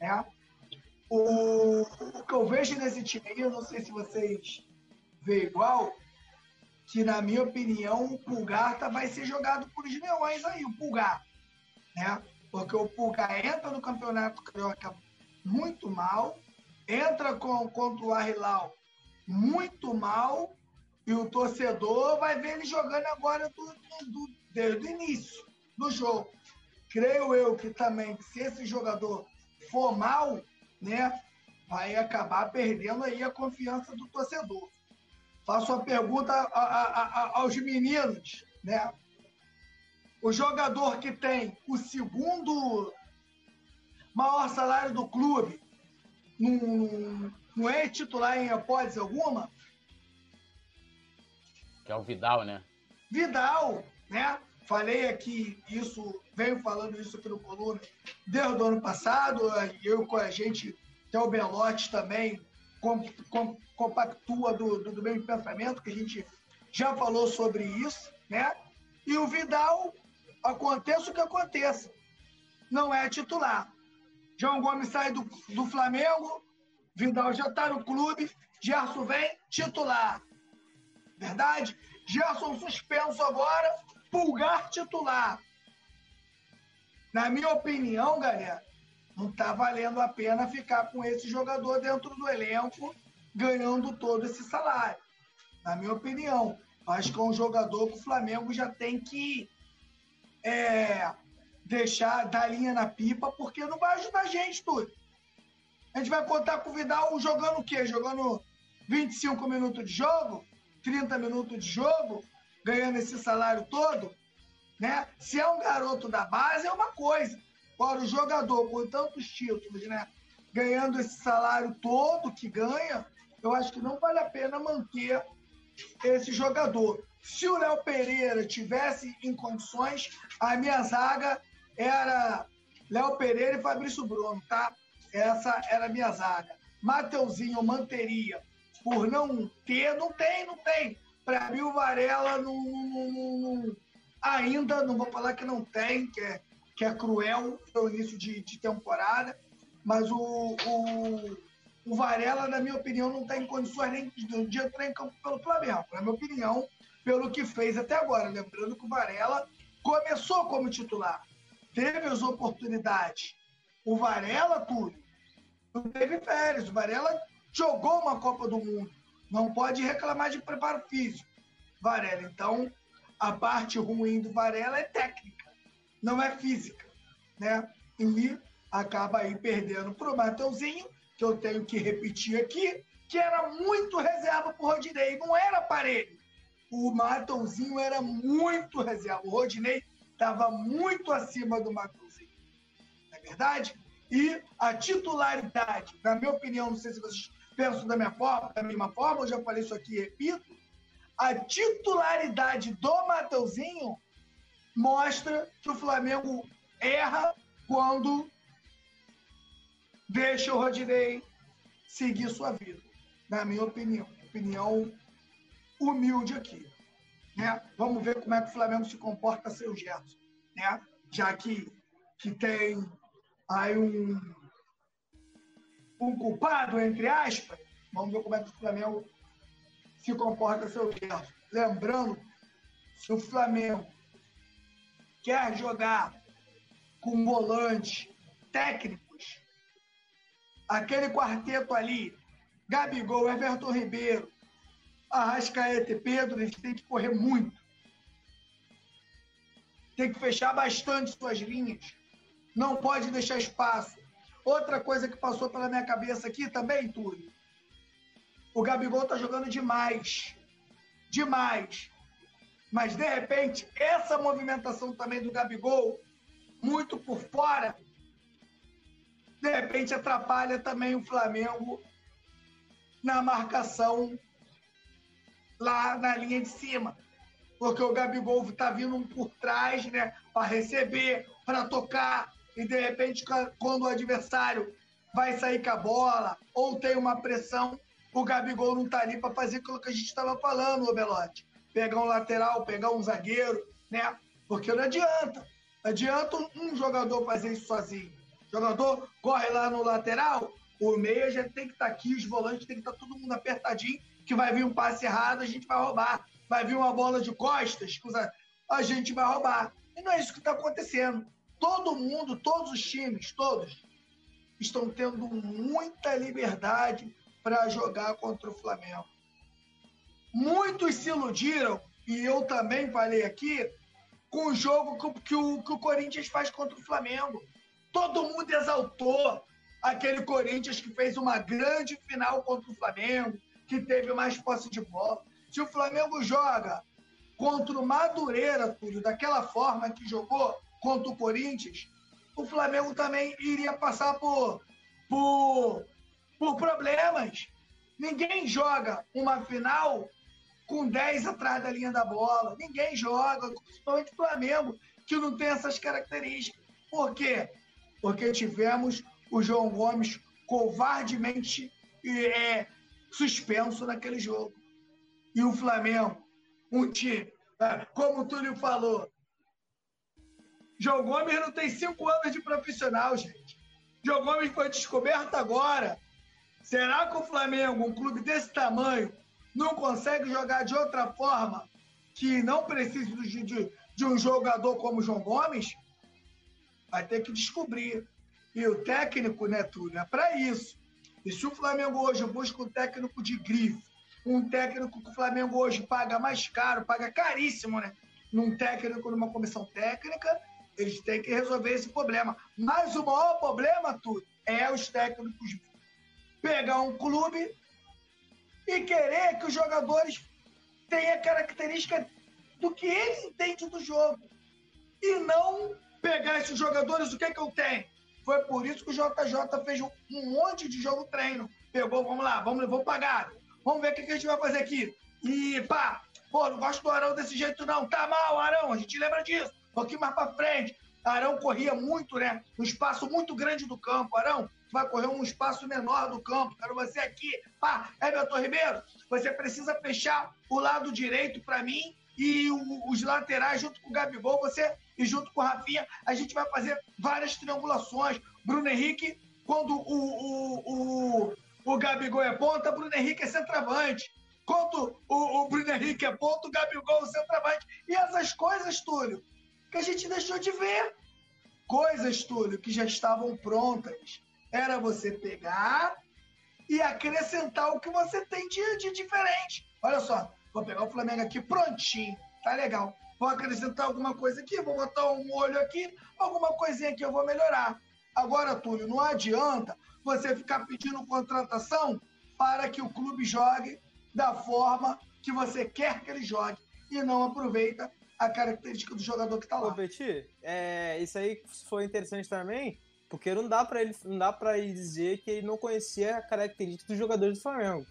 né? O, o que eu vejo nesse time aí, eu não sei se vocês veem igual, que na minha opinião o Pulgar tá, vai ser jogado por os leões aí, o Pulgar, né? Porque o Pulgar entra no Campeonato Carioca muito mal, entra com, contra o Arrilau muito mal, e o torcedor vai ver ele jogando agora do, do, desde o início do jogo. Creio eu que também, se esse jogador for mal, né, vai acabar perdendo aí a confiança do torcedor. Faço a pergunta a, a, a, aos meninos, né? O jogador que tem o segundo maior salário do clube não, não é titular em hipótese alguma? Que é o Vidal, né? Vidal, né? Falei aqui isso, venho falando isso aqui no Coluna desde o ano passado, eu com a gente, até o Belotti também, com, com, compactua do, do, do mesmo pensamento, que a gente já falou sobre isso, né? E o Vidal, aconteça o que aconteça, não é titular. João Gomes sai do, do Flamengo, Vidal já está no clube, Gerson vem titular. Verdade? Gerson suspenso agora, Pulgar titular. Na minha opinião, galera, não está valendo a pena ficar com esse jogador dentro do elenco ganhando todo esse salário. Na minha opinião, acho que é um jogador que o Flamengo já tem que é, deixar dar linha na pipa, porque não vai ajudar a gente tudo. A gente vai contar com o Vidal jogando o quê? Jogando 25 minutos de jogo, 30 minutos de jogo, ganhando esse salário todo, né? Se é um garoto da base, é uma coisa. Agora, o jogador com tantos títulos, né? Ganhando esse salário todo que ganha, eu acho que não vale a pena manter esse jogador. Se o Léo Pereira tivesse em condições, a minha zaga era Léo Pereira e Fabrício Bruno, tá? Essa era a minha zaga. Mateuzinho eu manteria por não ter, não tem, não tem. Para mim, o Varela não, não, não, ainda, não vou falar que não tem, que é, que é cruel no início de, de temporada, mas o, o, o, Varela, na minha opinião, não está em condições nem de, de entrar em campo pelo Flamengo, na minha opinião, pelo que fez até agora. Lembrando que o Varela começou como titular, teve as oportunidades. O Varela, tudo, não teve férias. O Varela jogou uma Copa do Mundo. Não pode reclamar de preparo físico, Varela. Então, a parte ruim do Varela é técnica, não é física, né? E acaba aí perdendo para o Mateuzinho, que eu tenho que repetir aqui, que era muito reserva para o Rodinei, não era parede. O Mateuzinho era muito reserva. O Rodinei estava muito acima do Mateuzinho. Não é verdade? E a titularidade, na minha opinião, não sei se vocês pensam da minha forma, da mesma forma, eu já falei isso aqui e repito, a titularidade do Mateuzinho mostra que o Flamengo erra quando deixa o Rodinei seguir sua vida, na minha opinião. Opinião humilde aqui. Né? Vamos ver como é que o Flamengo se comporta sem o Gerson. Né? Já que, que tem aí um, um culpado, entre aspas, vamos ver como é que o Flamengo se comporta seu Gerson. Lembrando, se o Flamengo quer jogar com volantes técnicos, aquele quarteto ali, Gabigol, Everton Ribeiro, Arrascaeta e Pedro, eles têm que correr muito. Tem que fechar bastante suas linhas. Não pode deixar espaço. Outra coisa que passou pela minha cabeça aqui também, Túlio, o Gabigol está jogando demais. Demais. Mas, de repente, essa movimentação também do Gabigol, muito por fora, de repente atrapalha também o Flamengo na marcação lá na linha de cima. Porque o Gabigol está vindo por trás, né? Para receber, para tocar. E de repente, quando o adversário vai sair com a bola ou tem uma pressão, o Gabigol não tá ali para fazer aquilo que a gente estava falando, o Belotti. Pegar um lateral, pegar um zagueiro, né? Porque não adianta. Não adianta um jogador fazer isso sozinho. O jogador corre lá no lateral, o meia já tem que estar tá aqui, os volantes tem que estar tá todo mundo apertadinho, que vai vir um passe errado, a gente vai roubar. Vai vir uma bola de costas, a gente vai roubar. E não é isso que está acontecendo. Todo mundo, todos os times, todos, estão tendo muita liberdade para jogar contra o Flamengo. Muitos se iludiram, e eu também falei aqui, com o jogo que, que, o, que o Corinthians faz contra o Flamengo. Todo mundo exaltou aquele Corinthians que fez uma grande final contra o Flamengo, que teve mais posse de bola. Se o Flamengo joga contra o Madureira, Túlio, daquela forma que jogou contra o Corinthians, o Flamengo também iria passar por, por por problemas. Ninguém joga uma final com 10 atrás da linha da bola. Ninguém joga, principalmente o Flamengo, que não tem essas características. Por quê? Porque tivemos o João Gomes covardemente é, suspenso naquele jogo. E o Flamengo, um time, é, como o Túlio falou, João Gomes não tem cinco anos de profissional, gente. João Gomes foi descoberto agora. Será que o Flamengo, um clube desse tamanho, não consegue jogar de outra forma que não precise de, de, de um jogador como o João Gomes? Vai ter que descobrir. E o técnico, né, Túlio, é para isso. E se o Flamengo hoje busca um técnico de grife, um técnico que o Flamengo hoje paga mais caro, paga caríssimo, né? Num técnico, numa comissão técnica, eles têm que resolver esse problema. Mas o maior problema, tudo, é os técnicos pegar um clube e querer que os jogadores tenham característica do que ele entende do jogo. E não pegar esses jogadores, o que, é que eu tenho? Foi por isso que o JJ fez um, monte de jogo treino. Pegou, vamos lá, vamos, vamos pagar. Vamos ver o que, a gente vai fazer aqui. E pá, pô, não gosto do Arão desse jeito não. Tá mal, Arão, a gente lembra disso um pouquinho mais para frente. Arão corria muito, né? Um espaço muito grande do campo. Arão, vai correr um espaço menor do campo. Quero você aqui. Pá, Everton Ribeiro, você precisa fechar o lado direito para mim e o, os laterais junto com o Gabigol, você e junto com o Rafinha, a gente vai fazer várias triangulações. Bruno Henrique, quando o, o, o, o Gabigol é ponta, Bruno Henrique é centroavante. Quando o, o Bruno Henrique é ponta, o Gabigol é centroavante. E essas coisas, Túlio, que a gente deixou de ver. Coisas, Túlio, que já estavam prontas. Era você pegar e acrescentar o que você tem de, de diferente. Olha só, vou pegar o Flamengo aqui prontinho, tá legal. Vou acrescentar alguma coisa aqui, vou botar um olho aqui, alguma coisinha aqui eu vou melhorar. Agora, Túlio, não adianta você ficar pedindo contratação para que o clube jogue da forma que você quer que ele jogue e não aproveita a característica do jogador que tá lá. Ô, Petit, é, isso aí foi interessante também, porque não dá para ele, não dá para ele dizer que ele não conhecia a característica dos jogadores do Flamengo.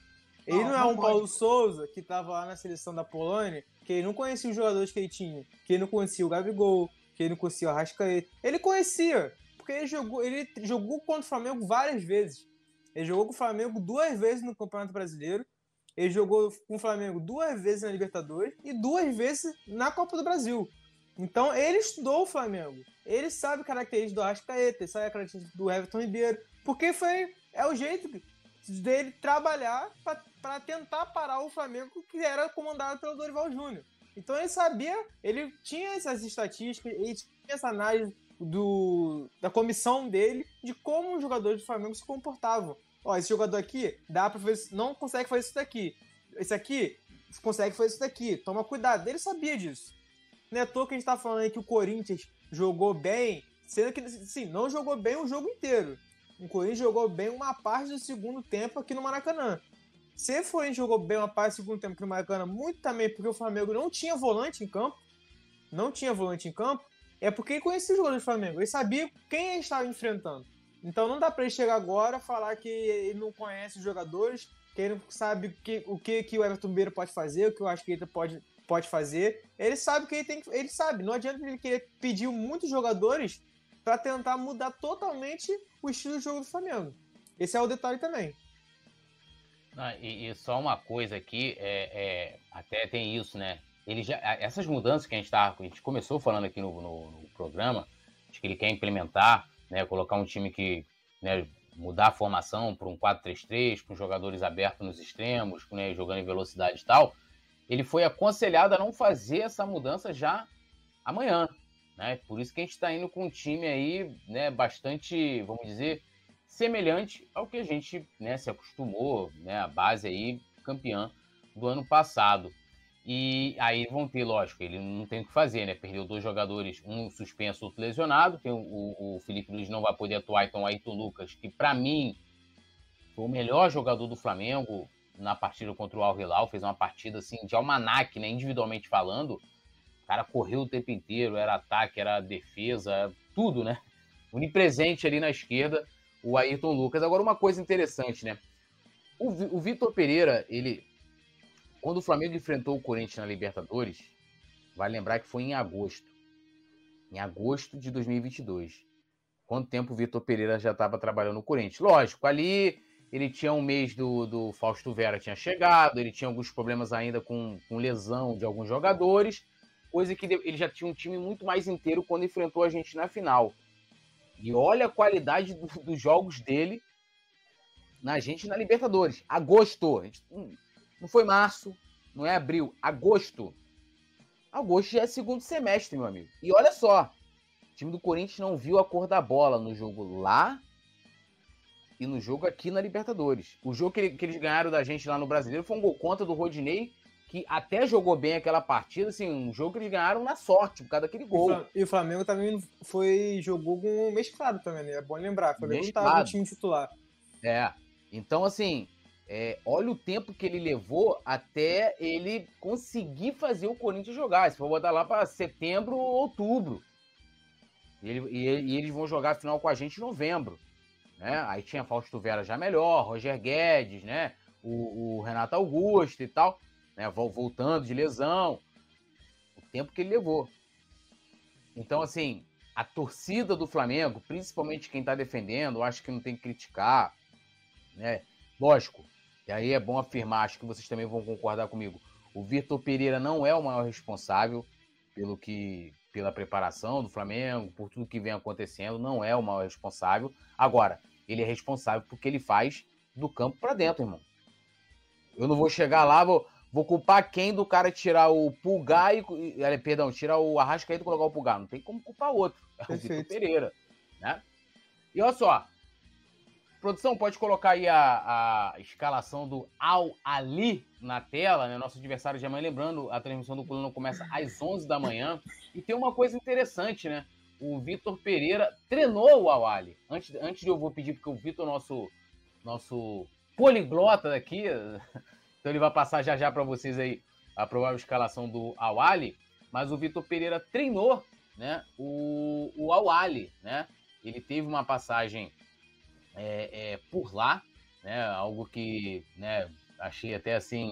Ele não, não é um pode. Paulo Souza que estava lá na seleção da Polônia, que ele não conhecia os jogadores que ele tinha, que ele não conhecia o Gabigol, que ele não conhecia o Arrascaeta. Ele conhecia, porque ele jogou, ele jogou contra o Flamengo várias vezes. Ele jogou com o Flamengo duas vezes no Campeonato Brasileiro ele jogou com o Flamengo duas vezes na Libertadores e duas vezes na Copa do Brasil. Então ele estudou o Flamengo. Ele sabe características do Arrascaeta, ele sabe características do Everton Ribeiro. Porque foi é o jeito dele trabalhar para tentar parar o Flamengo que era comandado pelo Dorival Júnior. Então ele sabia, ele tinha essas estatísticas, ele tinha essa análise do, da comissão dele de como os jogadores do Flamengo se comportavam. Ó, esse jogador aqui, dá pra fazer, não consegue fazer isso daqui. Esse aqui, consegue fazer isso daqui. Toma cuidado. Ele sabia disso. Não é à toa que a gente tá falando aí que o Corinthians jogou bem, sendo que, sim, não jogou bem o jogo inteiro. O Corinthians jogou bem uma parte do segundo tempo aqui no Maracanã. Se o Corinthians jogou bem uma parte do segundo tempo aqui no Maracanã, muito também porque o Flamengo não tinha volante em campo, não tinha volante em campo, é porque ele conhecia os jogadores do Flamengo. Ele sabia quem ele estava enfrentando. Então não dá para ele chegar agora falar que ele não conhece os jogadores, que ele não sabe que, o que, que o Everton Beira pode fazer, o que o Asqueta pode, pode fazer. Ele sabe o que ele tem Ele sabe, não adianta ele querer pedir muitos jogadores para tentar mudar totalmente o estilo de jogo do Flamengo. Esse é o detalhe também. Ah, e, e, só uma coisa aqui, é, é, até tem isso, né? Ele já, essas mudanças que a gente, tá, a gente começou falando aqui no, no, no programa, que ele quer implementar, né, colocar um time que né, mudar a formação para um 4-3-3, com jogadores abertos nos extremos, né, jogando em velocidade e tal, ele foi aconselhado a não fazer essa mudança já amanhã. Né? Por isso que a gente está indo com um time aí né, bastante, vamos dizer, semelhante ao que a gente né, se acostumou, né, a base aí campeã do ano passado. E aí vão ter, lógico, ele não tem o que fazer, né? Perdeu dois jogadores, um suspenso, outro lesionado. Tem o, o Felipe Luiz não vai poder atuar, então o Ayrton Lucas, que para mim foi o melhor jogador do Flamengo na partida contra o Al Hilal, fez uma partida assim de almanac, né? Individualmente falando. O cara correu o tempo inteiro, era ataque, era defesa, tudo, né? Unipresente ali na esquerda, o Ayrton Lucas. Agora, uma coisa interessante, né? O, o Vitor Pereira, ele quando o Flamengo enfrentou o Corinthians na Libertadores, vai lembrar que foi em agosto. Em agosto de 2022. Quanto tempo o Vitor Pereira já estava trabalhando no Corinthians? Lógico, ali ele tinha um mês do, do Fausto Vera tinha chegado, ele tinha alguns problemas ainda com, com lesão de alguns jogadores, coisa que ele já tinha um time muito mais inteiro quando enfrentou a gente na final. E olha a qualidade do, dos jogos dele na gente na Libertadores. Agosto. Gente, não foi março, não é abril, agosto. Agosto já é segundo semestre, meu amigo. E olha só, o time do Corinthians não viu a cor da bola no jogo lá e no jogo aqui na Libertadores. O jogo que eles ganharam da gente lá no Brasileiro foi um gol contra do Rodinei, que até jogou bem aquela partida, assim, um jogo que eles ganharam na sorte, por causa daquele gol. E o Flamengo também foi jogou com um mesclado também, né? É bom lembrar, o Flamengo estava no time titular. É. Então, assim, é, olha o tempo que ele levou até ele conseguir fazer o Corinthians jogar. Se for botar lá para setembro ou outubro. E, ele, e, e, eles vão jogar a final com a gente em novembro. Né? Aí tinha Fausto Vera já melhor, Roger Guedes, né? O, o Renato Augusto e tal, né? Voltando de lesão. O tempo que ele levou. Então, assim, a torcida do Flamengo, principalmente quem está defendendo, acho que não tem que criticar. Né? Lógico, e aí é bom afirmar, acho que vocês também vão concordar comigo. O Vitor Pereira não é o maior responsável pelo que pela preparação do Flamengo, por tudo que vem acontecendo, não é o maior responsável. Agora, ele é responsável porque ele faz do campo para dentro, irmão. Eu não vou chegar lá, vou, vou culpar quem do cara tirar o pulgar e. Perdão, tirar o Arrascaeta e colocar o pulgar. Não tem como culpar outro. É o Vitor Pereira. Né? E olha só, Produção, pode colocar aí a, a escalação do Al Ali na tela, né? Nosso adversário de amanhã. Lembrando, a transmissão do Coluna começa às 11 da manhã. E tem uma coisa interessante, né? O Vitor Pereira treinou o Al Ali. Antes, antes de eu vou pedir, porque o Vitor, nosso, nosso poliglota daqui, então ele vai passar já já para vocês aí a provável escalação do Al Ali. Mas o Vitor Pereira treinou né, o, o Al Ali, né? Ele teve uma passagem é, é, por lá, né? Algo que né, achei até assim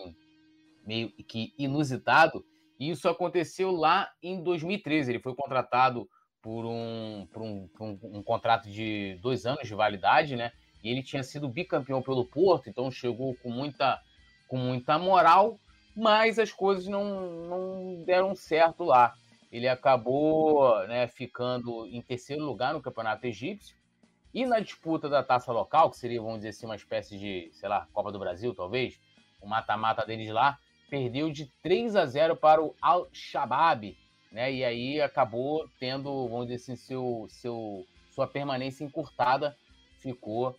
meio que inusitado. E isso aconteceu lá em 2013. Ele foi contratado por um, por um, por um, um contrato de dois anos de validade, né? E ele tinha sido bicampeão pelo Porto, então chegou com muita, com muita moral, mas as coisas não, não deram certo lá. Ele acabou né, ficando em terceiro lugar no campeonato egípcio, e na disputa da taça local, que seria, vamos dizer assim, uma espécie de, sei lá, Copa do Brasil, talvez, o mata-mata deles lá, perdeu de 3 a 0 para o Al-Shabaab, né? E aí acabou tendo, vamos dizer assim, seu, seu, sua permanência encurtada, ficou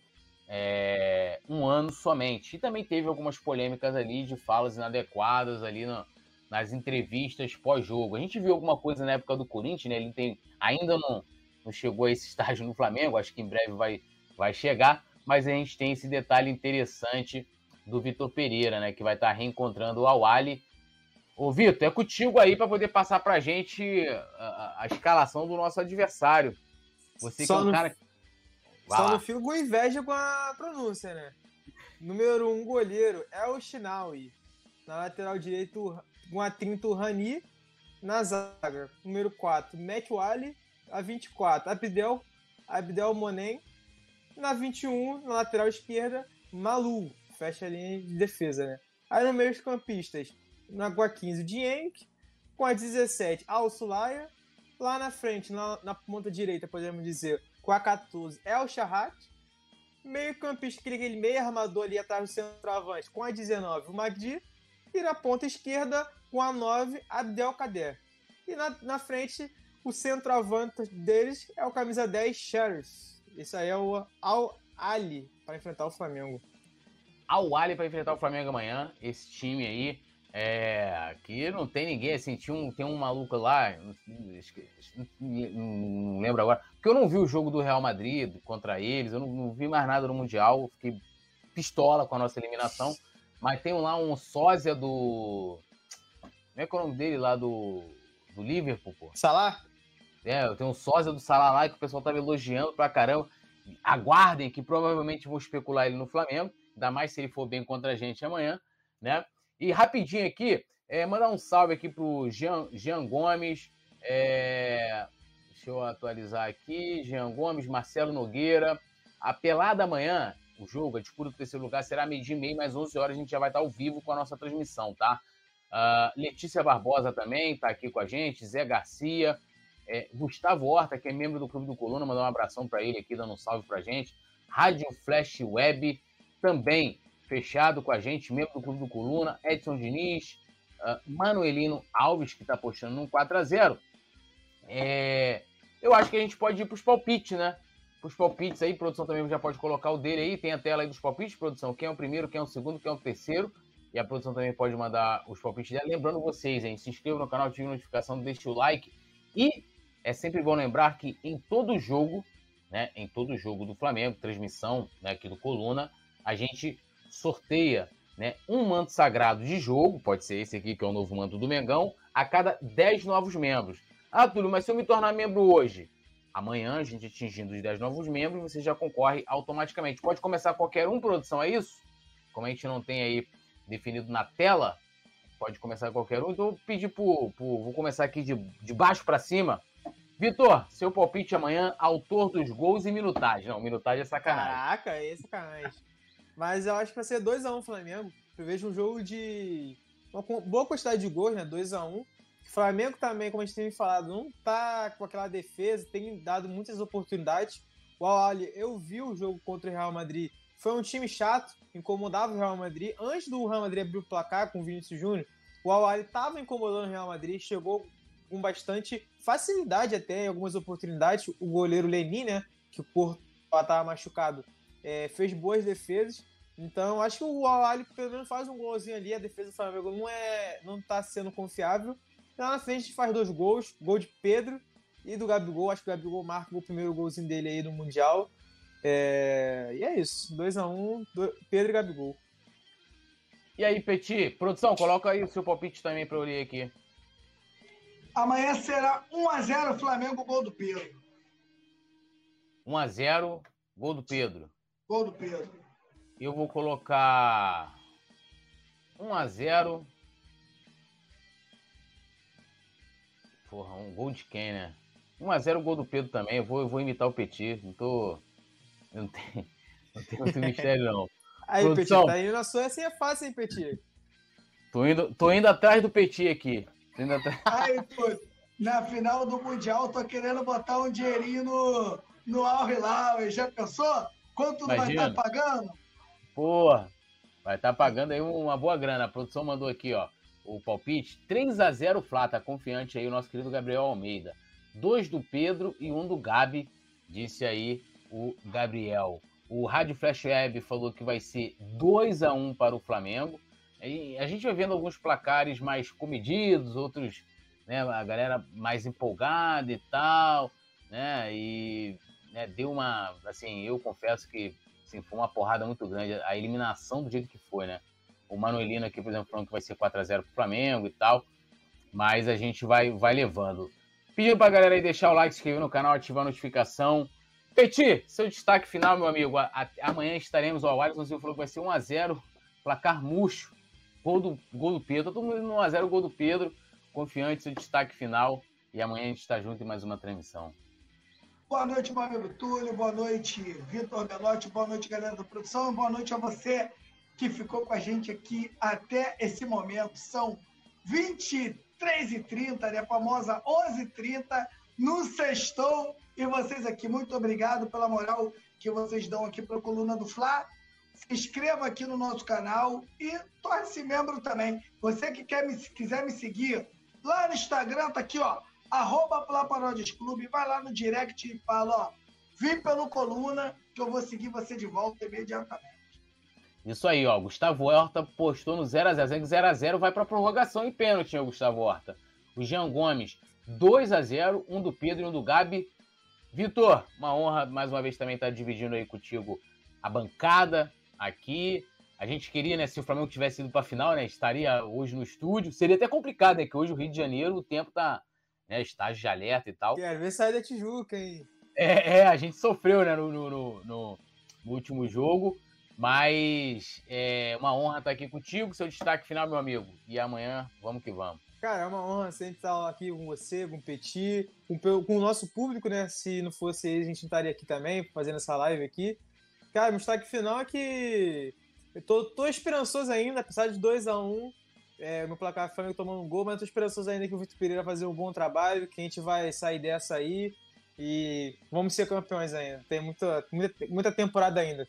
é, um ano somente. E também teve algumas polêmicas ali de falas inadequadas ali no, nas entrevistas pós-jogo. A gente viu alguma coisa na época do Corinthians, né? Ele tem, ainda não não chegou a esse estágio no Flamengo, acho que em breve vai, vai chegar, mas a gente tem esse detalhe interessante do Vitor Pereira, né, que vai estar reencontrando o Awali. Ô, Vitor, é contigo aí para poder passar para a gente a, escalação do nosso adversário. Você Só que é um no... cara. Vai Só lá. não fico com inveja com a pronúncia, né? Número um, goleiro, é o Shinawi. Na lateral direito, com a Trinto Rani. Na zaga, número 4, Matt Wally a 24, Abdel, Abdel Monem. Na 21, na lateral esquerda, Malu. Fecha a linha de defesa, né? Aí no meio dos campistas, na, com a 15, Dienk. Com a 17, Al Sulaia. Lá na frente, na, na ponta direita, podemos dizer, com a 14, El Shahat. Meio campista, aquele meio armador ali atrás do centroavante, com a 19, o Magdi. E na ponta esquerda, com a 9, Abdel Kader. E na, na frente, o centroavante deles é o camisa 10 Sheriff. Isso aí é o Al Ali para enfrentar o Flamengo. Al Ali para enfrentar o Flamengo amanhã. Esse time aí. É, aqui não tem ninguém, assim, tinha um, tem um maluco lá, não, lembro agora, porque eu não vi o jogo do Real Madrid contra eles, eu não, não vi mais nada no Mundial, fiquei pistola com a nossa eliminação, mas tem lá um sósia do. Como é que é o nome dele lá do, do Liverpool, pô? Salah? É, tenho um sósia do Salah lá que o pessoal tava elogiando pra caramba. Aguardem que provavelmente vou especular ele no Flamengo, ainda mais se ele for bem contra a gente amanhã, né? E rapidinho aqui, é, mandar um salve aqui pro Jean, Jean Gomes. É, deixa eu atualizar aqui. Jean Gomes, Marcelo Nogueira. A pelada amanhã, o jogo, a disputa do terceiro lugar, será meio-dia e meio, mais 11 horas a gente já vai estar ao vivo com a nossa transmissão, tá? Uh, Letícia Barbosa também está aqui com a gente, Zé Garcia, é, Gustavo Horta, que é membro do Clube do Coluna, mandar um abração para ele aqui, dando um salve para gente. Rádio Flash Web, também fechado com a gente, membro do Clube do Coluna, Edson Diniz, uh, Manuelino Alves, que está postando um 4x0. É, eu acho que a gente pode ir para os palpites, né? Para os palpites aí, produção também já pode colocar o dele aí, tem a tela aí dos palpites, produção, quem é o primeiro, quem é o segundo, quem é o terceiro. E a produção também pode mandar os palpites dela. Lembrando vocês, hein, se inscreva no canal, ative a notificação, deixe o like. E é sempre bom lembrar que em todo jogo, né, em todo jogo do Flamengo, transmissão né, aqui do Coluna, a gente sorteia né, um manto sagrado de jogo, pode ser esse aqui que é o novo manto do Mengão, a cada 10 novos membros. Ah, Túlio, mas se eu me tornar membro hoje, amanhã, a gente atingindo os 10 novos membros, você já concorre automaticamente. Pode começar qualquer um, produção, é isso? Como a gente não tem aí definido na tela, pode começar qualquer um. Então, eu pedi pro, pro vou começar aqui de, de baixo para cima. Vitor, seu palpite amanhã, autor dos gols e minutagem. Não, minutagem é sacanagem. Caraca, é sacanagem. Mas eu acho que vai ser 2x1 um, Flamengo. Eu vejo um jogo de uma boa quantidade de gols, né? 2x1. Um. O Flamengo também, como a gente tem falado, não tá com aquela defesa, tem dado muitas oportunidades. O Al eu vi o jogo contra o Real Madrid foi um time chato, incomodava o Real Madrid. Antes do Real Madrid abrir o placar com o Vinícius Júnior, o Al estava incomodando o Real Madrid, chegou com bastante facilidade até em algumas oportunidades. O goleiro Lenin, né, que o Porto estava machucado, é, fez boas defesas. Então, acho que o Al pelo menos faz um golzinho ali. A defesa do Flamengo não é, não está sendo confiável. Lá na frente faz dois gols, gol de Pedro e do Gabigol. Acho que o Gabigol marca o primeiro golzinho dele aí no Mundial. É... E é isso. 2x1, um, Pedro e Gabigol. E aí, Petit, produção, coloca aí o seu palpite também para eu ler aqui. Amanhã será 1x0 Flamengo, gol do Pedro. 1x0, gol do Pedro. Gol do Pedro. Eu vou colocar 1x0. Porra, um gol de quem, né? 1x0 gol do Pedro também. Eu vou, eu vou imitar o Petit. Não tô. Não tem, não tem muito mistério, não. Aí, Produção, Petit, tá indo na sua assim é fácil, hein, Petit? Tô indo, tô indo atrás do Petit aqui. Atrás... Aí, pô, na final do Mundial, tô querendo botar um dinheirinho no, no Al Hilal. Já pensou? Quanto Imagina. vai estar tá pagando? Porra, vai estar tá pagando aí uma boa grana. A produção mandou aqui, ó, o palpite. 3 a 0 Flá, tá confiante aí o nosso querido Gabriel Almeida. Dois do Pedro e um do Gabi, disse aí o Gabriel. O Rádio Flash Web falou que vai ser 2 a 1 para o Flamengo. E a gente vai vendo alguns placares mais comedidos, outros, né, a galera mais empolgada e tal, né? E né, deu uma, assim, eu confesso que assim, foi uma porrada muito grande a eliminação do jeito que foi, né? O Manuelino aqui, por exemplo, falando que vai ser 4 a 0 para o Flamengo e tal, mas a gente vai vai levando. Pedindo para a galera aí deixar o like, se inscrever no canal, ativar a notificação. Petit, seu destaque final, meu amigo. amanhã estaremos ao Alisson Silva falou que vai ser 1x0, placar murcho. Gol do, gol do Pedro. Todo mundo 1x0, gol do Pedro. Confiante, seu destaque final. E amanhã a gente está junto em mais uma transmissão. Boa noite, meu amigo Túlio. Boa noite, Vitor Belotti. Boa noite, galera da produção. Boa noite a você que ficou com a gente aqui até esse momento. São 23h30, né? A famosa 11h30 no Sextou e vocês aqui, muito obrigado pela moral que vocês dão aqui para a Coluna do Fla. Se inscreva aqui no nosso canal e torne-se membro também. Você que quer me, quiser me seguir, lá no Instagram, tá aqui, ó, arroba Clube, vai lá no direct e fala, ó, vim pelo Coluna, que eu vou seguir você de volta imediatamente. Isso aí, ó, Gustavo Horta postou no 0x0, 0x0 vai para prorrogação e pênalti, o Gustavo Horta. O Jean Gomes, 2 a 0 um do Pedro e um do Gabi. Vitor, uma honra mais uma vez também estar dividindo aí contigo a bancada aqui. A gente queria, né, se o Flamengo tivesse ido para final, né, estaria hoje no estúdio. Seria até complicado, né, que hoje o Rio de Janeiro o tempo tá, né, estágio de alerta e tal. Quero ver sair da Tijuca, hein? É, é, a gente sofreu, né, no, no, no, no último jogo. Mas é uma honra estar aqui contigo, seu destaque final, meu amigo. E amanhã, vamos que vamos. Cara, é uma honra sempre estar aqui com você, com o Petit, com, com o nosso público, né? Se não fosse ele, a gente estaria aqui também, fazendo essa live aqui. Cara, meu destaque final é que eu tô, tô esperançoso ainda, apesar de 2 a 1 um, é, no placar Flamengo tomando um gol, mas eu tô esperançoso ainda que o Vitor Pereira fazer um bom trabalho, que a gente vai sair dessa aí e vamos ser campeões ainda. Tem muita, muita, muita temporada ainda.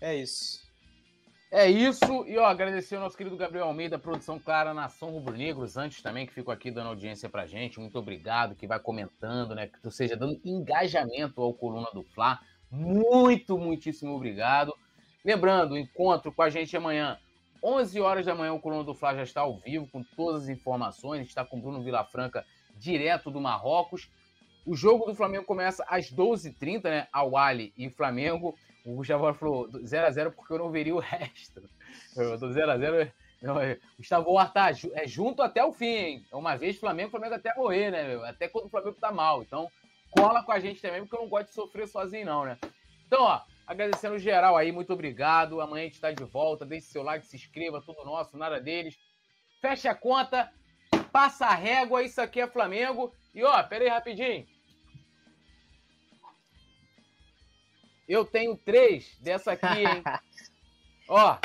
É isso. É isso, e ó, agradecer ao nosso querido Gabriel Almeida, produção Clara Nação Rubro Negros, antes também que ficou aqui dando audiência pra gente, muito obrigado, que vai comentando, né, que tu seja dando engajamento ao Coluna do Fla, muito, muitíssimo obrigado. Lembrando, encontro com a gente amanhã, 11 horas da manhã, o Coluna do Fla já está ao vivo, com todas as informações, está com Bruno Vilafranca, direto do Marrocos. O jogo do Flamengo começa às 12h30, né, ao Ali e Flamengo, o Gustavo falou 0x0 porque eu não veria o resto. Eu tô 0x0. É, Gustavo Horta é junto até o fim, hein? É uma vez Flamengo, Flamengo até morrer, né, meu? Até quando o Flamengo tá mal. Então, cola com a gente também, porque eu não gosto de sofrer sozinho, não, né? Então, ó, agradecendo geral aí, muito obrigado. Amanhã a gente tá de volta. Deixe seu like, se inscreva, tudo nosso, nada deles. Fecha a conta, passa a régua, isso aqui é Flamengo. E ó, pera aí rapidinho. Eu tenho três dessa aqui, hein? Ó,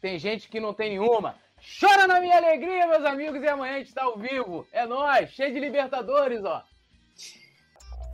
tem gente que não tem nenhuma. Chora na minha alegria, meus amigos, e amanhã a gente tá ao vivo. É nós, cheio de Libertadores, ó.